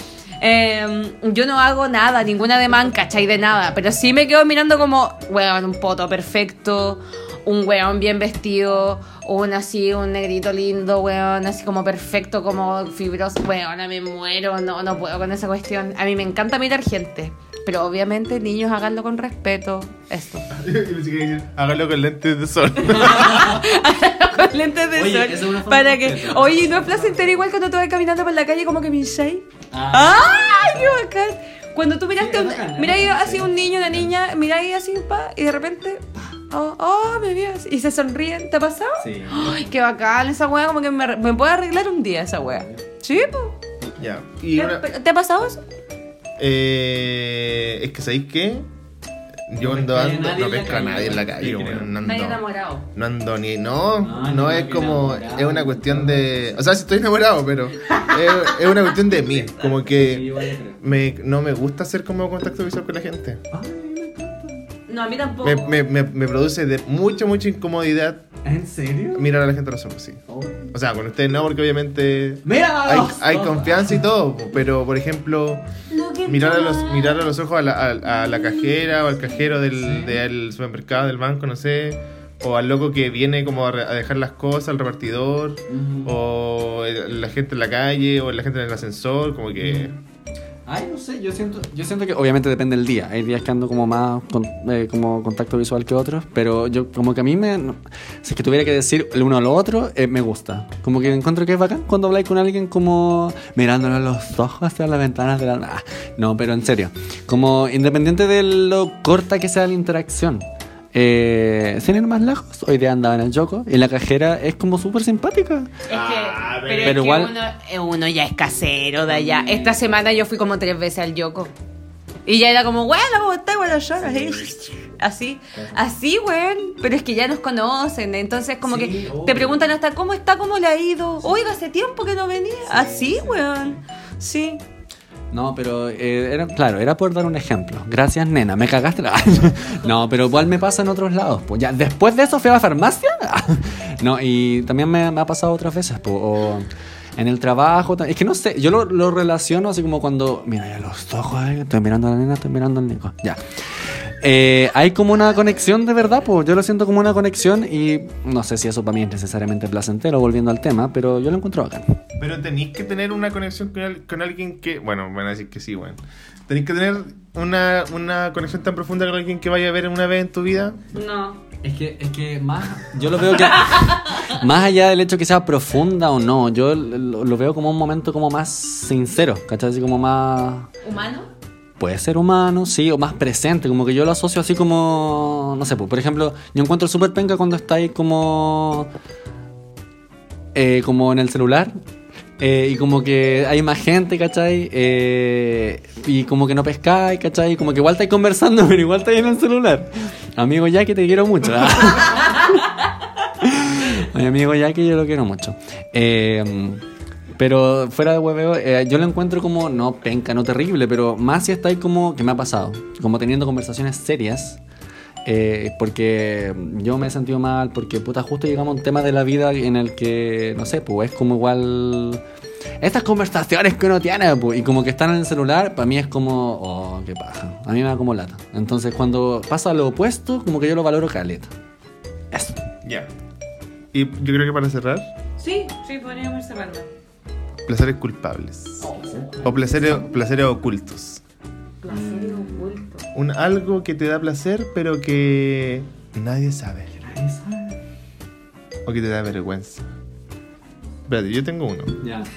Eh, yo no hago nada, ninguna demanda, ¿cachai? De nada. Pero sí me quedo mirando como, weón, un poto perfecto, un weón bien vestido, un así, un negrito lindo, weón, así como perfecto, como fibroso. Weón, me muero, no, no puedo con esa cuestión. A mí me encanta mirar gente. Pero obviamente, niños, háganlo con respeto. Esto. Hágalo con lentes de sol. con lentes de Oye, sol. es una para que. Oye, ¿no es placentero igual cuando tú vas caminando por la calle como que miráis? Ah, ¡Ay, qué bacán! Cuando tú miraste, Sí, miráis así sí. un niño, una niña, miráis así, pa, y de repente, pa, oh, oh, me vi así, y se sonríen, ¿te ha pasado? sí. Ay, qué bacán, esa wea como que me, me puede arreglar un día esa wea. Sí, po. ya. Y ¿Te, una- ¿Te ha pasado eso? eh, es que ¿sabéis qué? Yo cuando pesca a ando, nadie no en la pesco a calle, nadie en la calle, sí, weón, creo. no Nadie ando- enamorado. No ando ni. No, No, no, es que como. enamorado, Es una cuestión de. O sea, si estoy enamorado, pero. Es, es una cuestión de mí. Como Sí, que. igual yo creo. Me, no me gusta hacer como contacto visual con la gente. Ay, encanta. No, a mí tampoco. Me, me, me, me produce de mucha, mucha incomodidad ¿En serio? mirar a la gente a los ojos, sí. Oh. O sea, con ustedes no, porque obviamente. ¡Mira! Hay, hay confianza y todo, pero por ejemplo, mirar a los, mirar a los ojos a la, a- a la cajera o al cajero del, Sí. del supermercado, del banco, no sé, o al loco que viene como a, re- a dejar las cosas, al repartidor, o el- la gente en la calle, o la gente en el ascensor, como que... Ay, no sé, yo siento, yo siento que obviamente depende del día. Hay días que ando como más con, eh, como contacto visual que otros, pero yo como que a mí me... no- si es que tuviera que decir el uno a lo otro, eh, me gusta. Como que encuentro que es bacán cuando habláis con alguien como mirándole a los ojos hacia las ventanas de la... Ah, no, pero en serio. Como independiente de lo corta que sea la interacción. Eh, sin ir más lejos, hoy día andaba en el Yoko y la cajera es como súper simpática. Es que, Ah, pero, pero es que igual- uno, eh, uno ya es casero de allá. Esta semana yo fui como tres veces al Yoko. Y ya era como, bueno, ¿cómo estás? Bueno, yo, así, así, así, weón. Pero es que ya nos conocen, entonces como Sí, que obvio. te preguntan hasta cómo está, cómo le ha ido. Oiga, hace tiempo que no venía. así, weón. Sí. No, pero eh, era, claro, era por dar un ejemplo. Gracias, nena, me cagaste. no, pero igual me pasa en otros lados. Pues ya, después de eso fui a la farmacia. no, y también me, ha pasado otras veces. Pues, o En el trabajo, es que no sé, yo lo, lo relaciono así como cuando, mira, ya los ojos, estoy mirando a la nena, estoy mirando al Nico, ya. Eh, hay como una conexión de verdad, pues yo lo siento como una conexión y no sé si eso para mí es necesariamente placentero, volviendo al tema, pero yo lo encuentro bacán. Pero tenéis que tener una conexión con, al- con alguien que. Bueno, van a decir que sí, bueno. Tenéis que tener una, una conexión tan profunda con alguien que vaya a ver una vez en tu vida. No. Es que, es que más. Yo lo veo que. más allá del hecho que sea profunda o no, yo lo, lo veo como un momento como más sincero, ¿cachai? Así como más. ¿Humano? Puede ser humano, sí, o más presente, como que yo lo asocio así como. No sé, pues, por ejemplo, yo encuentro súper penca cuando estáis como. eh, como en el celular. eh, y como que hay más gente, ¿cachai? Eh, y como que no pescáis, ¿cachai? Como que igual estáis conversando, pero igual estáis en el celular. Amigo Jackie, te quiero mucho. Mi amigo Jackie, yo lo quiero mucho. Eh, pero fuera de hueveo, eh, yo lo encuentro como, no penca, no terrible, pero más si estáis como, que me ha pasado, como teniendo conversaciones serias. eh, porque yo me he sentido mal, porque puta, justo llegamos a un tema de la vida en el que, no sé, pues es como igual. Estas conversaciones que uno tiene, pues, y como que están en el celular, para mí es como, oh, qué paja. A mí me da como lata. Entonces, cuando pasa lo opuesto, como que yo lo valoro caleta. Eso. Ya. Y yo creo que para cerrar, Sí, sí, podríamos cerrarlo. Placeres culpables. O placeres, placeres ocultos. Placer oculto. Un algo que te da placer, pero que nadie sabe. O que te da vergüenza. Espérate, yo tengo uno. Ya.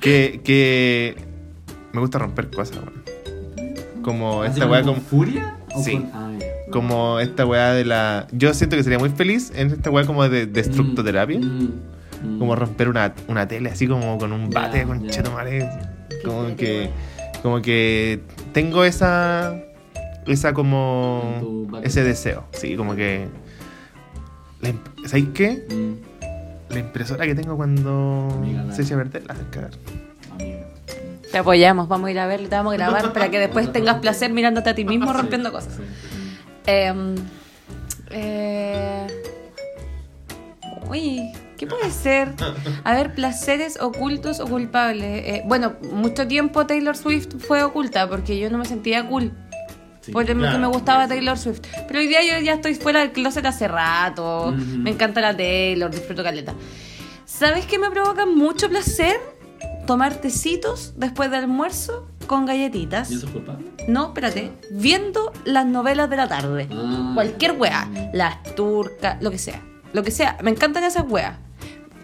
Que, que me gusta romper cosas, weón. Como esta weá como, furia? Sí. como esta weá de la. Yo siento que sería muy feliz en esta weá como de destructoterapia. Mm. Como romper una, una tele así como con un bate con ya. chetumare. Como que. Como que tengo esa. Esa como. Ese deseo. Sí, como que. imp- ¿Sabéis qué? La impresora que tengo cuando Amiga, se echa a verde la hace cagar. Te apoyamos, vamos a ir a ver, te vamos a grabar para que después tengas placer mirándote a ti mismo rompiendo cosas. Em, eh, uy, ¿qué puede ser? A ver, placeres ocultos o culpables. Eh, bueno, mucho tiempo Taylor Swift fue oculta porque yo no me sentía cool. Porque claro, me gustaba. Taylor Swift. Pero hoy día yo ya estoy fuera del closet hace rato. Me encanta la Taylor, disfruto caleta. ¿Sabes qué me provoca mucho placer? Tomar tecitos después del almuerzo con galletitas. ¿Y eso es culpable? No, espérate. Viendo las novelas de la tarde. Ah. Cualquier wea. Las turcas, lo que sea. Lo que sea. Me encantan esas weas.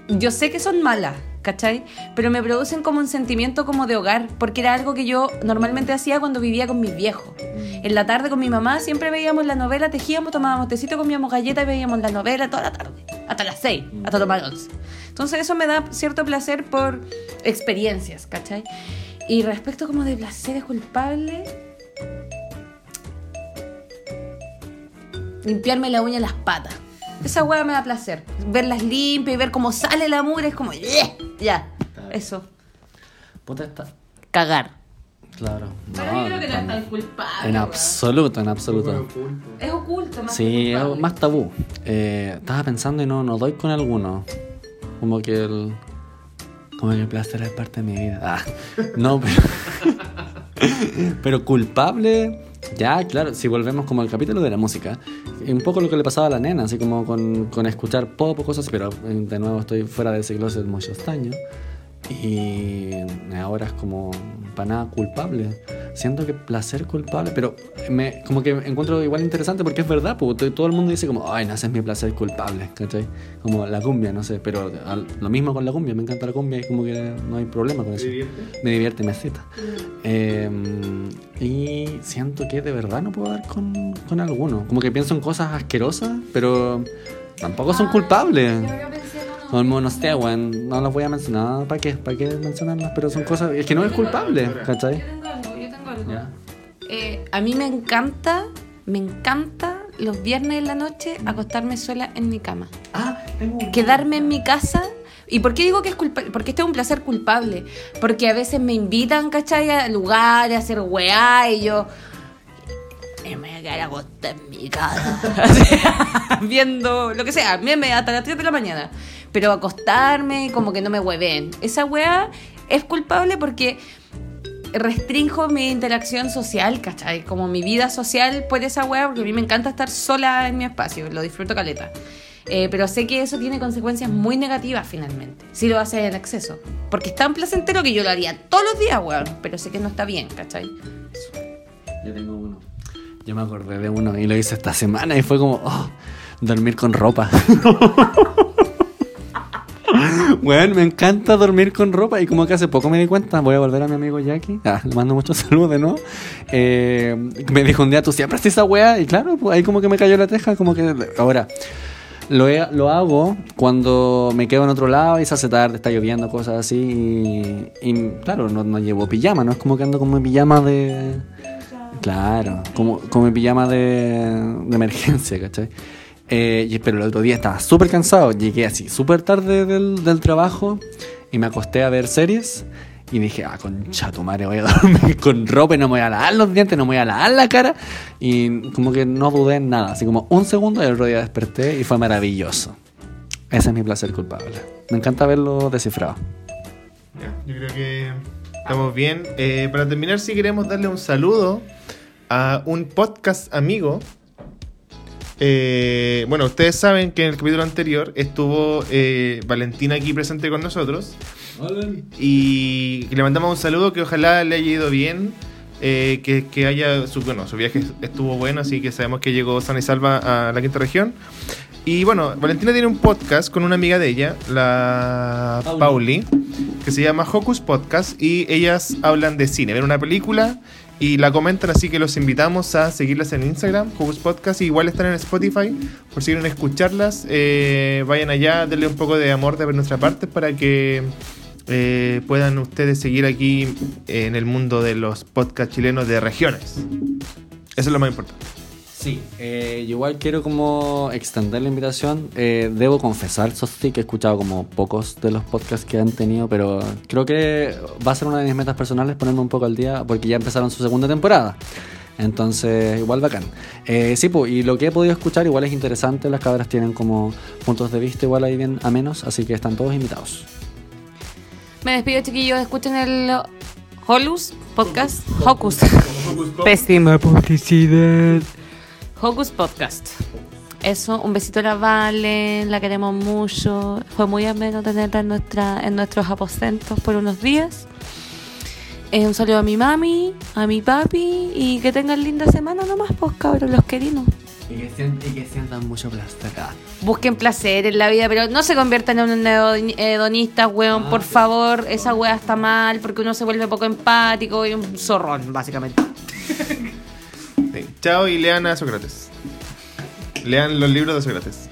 Yo sé que son malas, ¿cachai? Pero me producen como un sentimiento como de hogar, porque era algo que yo normalmente hacía cuando vivía con mis viejos. En la tarde con mi mamá siempre veíamos la novela, tejíamos, tomábamos tecito, comíamos galletas y veíamos la novela toda la tarde. Hasta las seis, hasta tomar once. Entonces eso me da cierto placer por experiencias, ¿cachai? Y respecto como de placeres culpables... limpiarme la uña en las patas. Esa hueá me da placer. Verlas limpias y ver cómo sale la mugre es como. "Yeah". Ya. Eso. Puta está. Cagar. Claro. Pero yo creo que no es tan culpable. En absoluto, en absoluto. Es oculto, más Sí, que es culpable. más tabú. Eh, estaba pensando y no, no doy con alguno. Como que el. Como que el placer es parte de mi vida. Ah, no, pero. pero culpable. Ya, claro, si volvemos como al capítulo de la música, un poco lo que le pasaba a la nena, así como con, con escuchar pop o cosas pero de nuevo estoy fuera de ese closet muchos años. Y ahora es como para nada culpable. Siento que placer culpable, pero me, como que encuentro igual interesante porque es verdad, porque todo el mundo dice como, ay, no, ese es mi placer culpable, ¿cachai? Como la cumbia, no sé, pero al- lo mismo con la cumbia, me encanta la cumbia y como que no hay problema con eso. Me divierte, me excita. Eh, y siento que de verdad no puedo dar con, con alguno. Como que pienso en cosas asquerosas, pero tampoco son culpables. Como, sé, weón, no las voy a mencionar. ¿Para qué? ¿Para qué mencionarlas? Pero son cosas. Es que no es culpable, ¿cachai? Yo tengo algo, yo tengo algo. Ya. Eh, a mí me encanta, me encanta los viernes en la noche acostarme sola en mi cama. Ah, tengo un- Quedarme en mi casa. ¿Y por qué digo que es culpable? Porque este es un placer culpable. Porque a veces me invitan, ¿cachai? A lugares, a hacer weá y yo... "Eh, Me voy a quedar acostada en mi casa. Viendo lo que sea, meme hasta las 3 de la mañana. Pero acostarme, como que no me hueven. Esa weá es culpable porque restrinjo mi interacción social, ¿cachai? Como mi vida social por esa weá, porque a mí me encanta estar sola en mi espacio, lo disfruto caleta. Eh, pero sé que eso tiene consecuencias muy negativas finalmente, si lo haces en exceso. Porque es tan placentero que yo lo haría todos los días, weón, pero sé que no está bien, ¿cachai? Yo tengo uno. Yo me acordé de uno y lo hice esta semana y fue como, oh, dormir con ropa. Bueno, me encanta dormir con ropa y como que hace poco me di cuenta, voy a volver a mi amigo Jackie, ah, le mando muchos saludos de nuevo, eh, me dijo un día, tú siempre haces esa wea y claro, pues ahí como que me cayó la teja, como que ahora... Lo, he- lo hago cuando me quedo en otro lado y se hace tarde, está lloviendo, cosas así. Y, y, claro, no, no llevo pijama, no es como que ando con mi pijama de. Claro, como, como mi pijama de, de emergencia, ¿cachai? Eh, pero el otro día estaba súper cansado, llegué así súper tarde del, del trabajo y me acosté a ver series y dije, ah, concha tu voy a dormir con ropa y no me voy a lavar los dientes, no me voy a lavar la cara. Y como que no dudé en nada, así como un segundo y el otro día desperté y fue maravilloso. Ese es mi placer culpable. Me encanta verlo descifrado. Ya, yo creo que estamos bien. Eh, para terminar, si queremos darle un saludo a un podcast amigo. Eh, bueno, ustedes saben que en el capítulo anterior estuvo eh, Valentina aquí presente con nosotros. Y le mandamos un saludo que ojalá le haya ido bien. eh, que, que haya su, bueno, su viaje estuvo bueno, así que sabemos que llegó sana y salva a la quinta región. Y bueno, Valentina tiene un podcast con una amiga de ella, la Pauli. Pauli, que se llama Hocus Podcast. Y ellas hablan de cine, ven una película y la comentan, así que los invitamos a seguirlas en Instagram, Hocus Podcast. Y igual están en Spotify, por si quieren escucharlas. eh, vayan allá, denle un poco de amor de nuestra parte para que eh, puedan ustedes seguir aquí en el mundo de los podcasts chilenos de regiones. Eso es lo más importante. Sí, eh, yo igual quiero como extender la invitación. Eh, debo confesar, eso sí, que he escuchado como pocos de los podcasts que han tenido, pero creo que va a ser una de mis metas personales ponerme un poco al día porque ya empezaron su segunda temporada. Entonces, igual bacán. Eh, sí, pues, y lo que he podido escuchar igual es interesante. Las cabras tienen como puntos de vista igual ahí bien amenos, así que están todos invitados. Me despido, chiquillos. Escuchen el Holus podcast. Hocus. Pésima publicidad. Hocus podcast. Eso, un besito a la Vale, la queremos mucho. Fue muy ameno tenerla en, nuestra, en nuestros aposentos por unos días. Eh, un saludo a mi mami, a mi papi y que tengan linda semana nomás, pues cabros, los queridos. Y que, sientan, y que sientan mucho placer. Ah, Busquen placer en la vida, pero no se conviertan en un hedonista, weón, por favor. Esa wea está mal porque uno se vuelve poco empático y un zorrón, básicamente. Chao y lean a Sócrates. Lean los libros de Sócrates.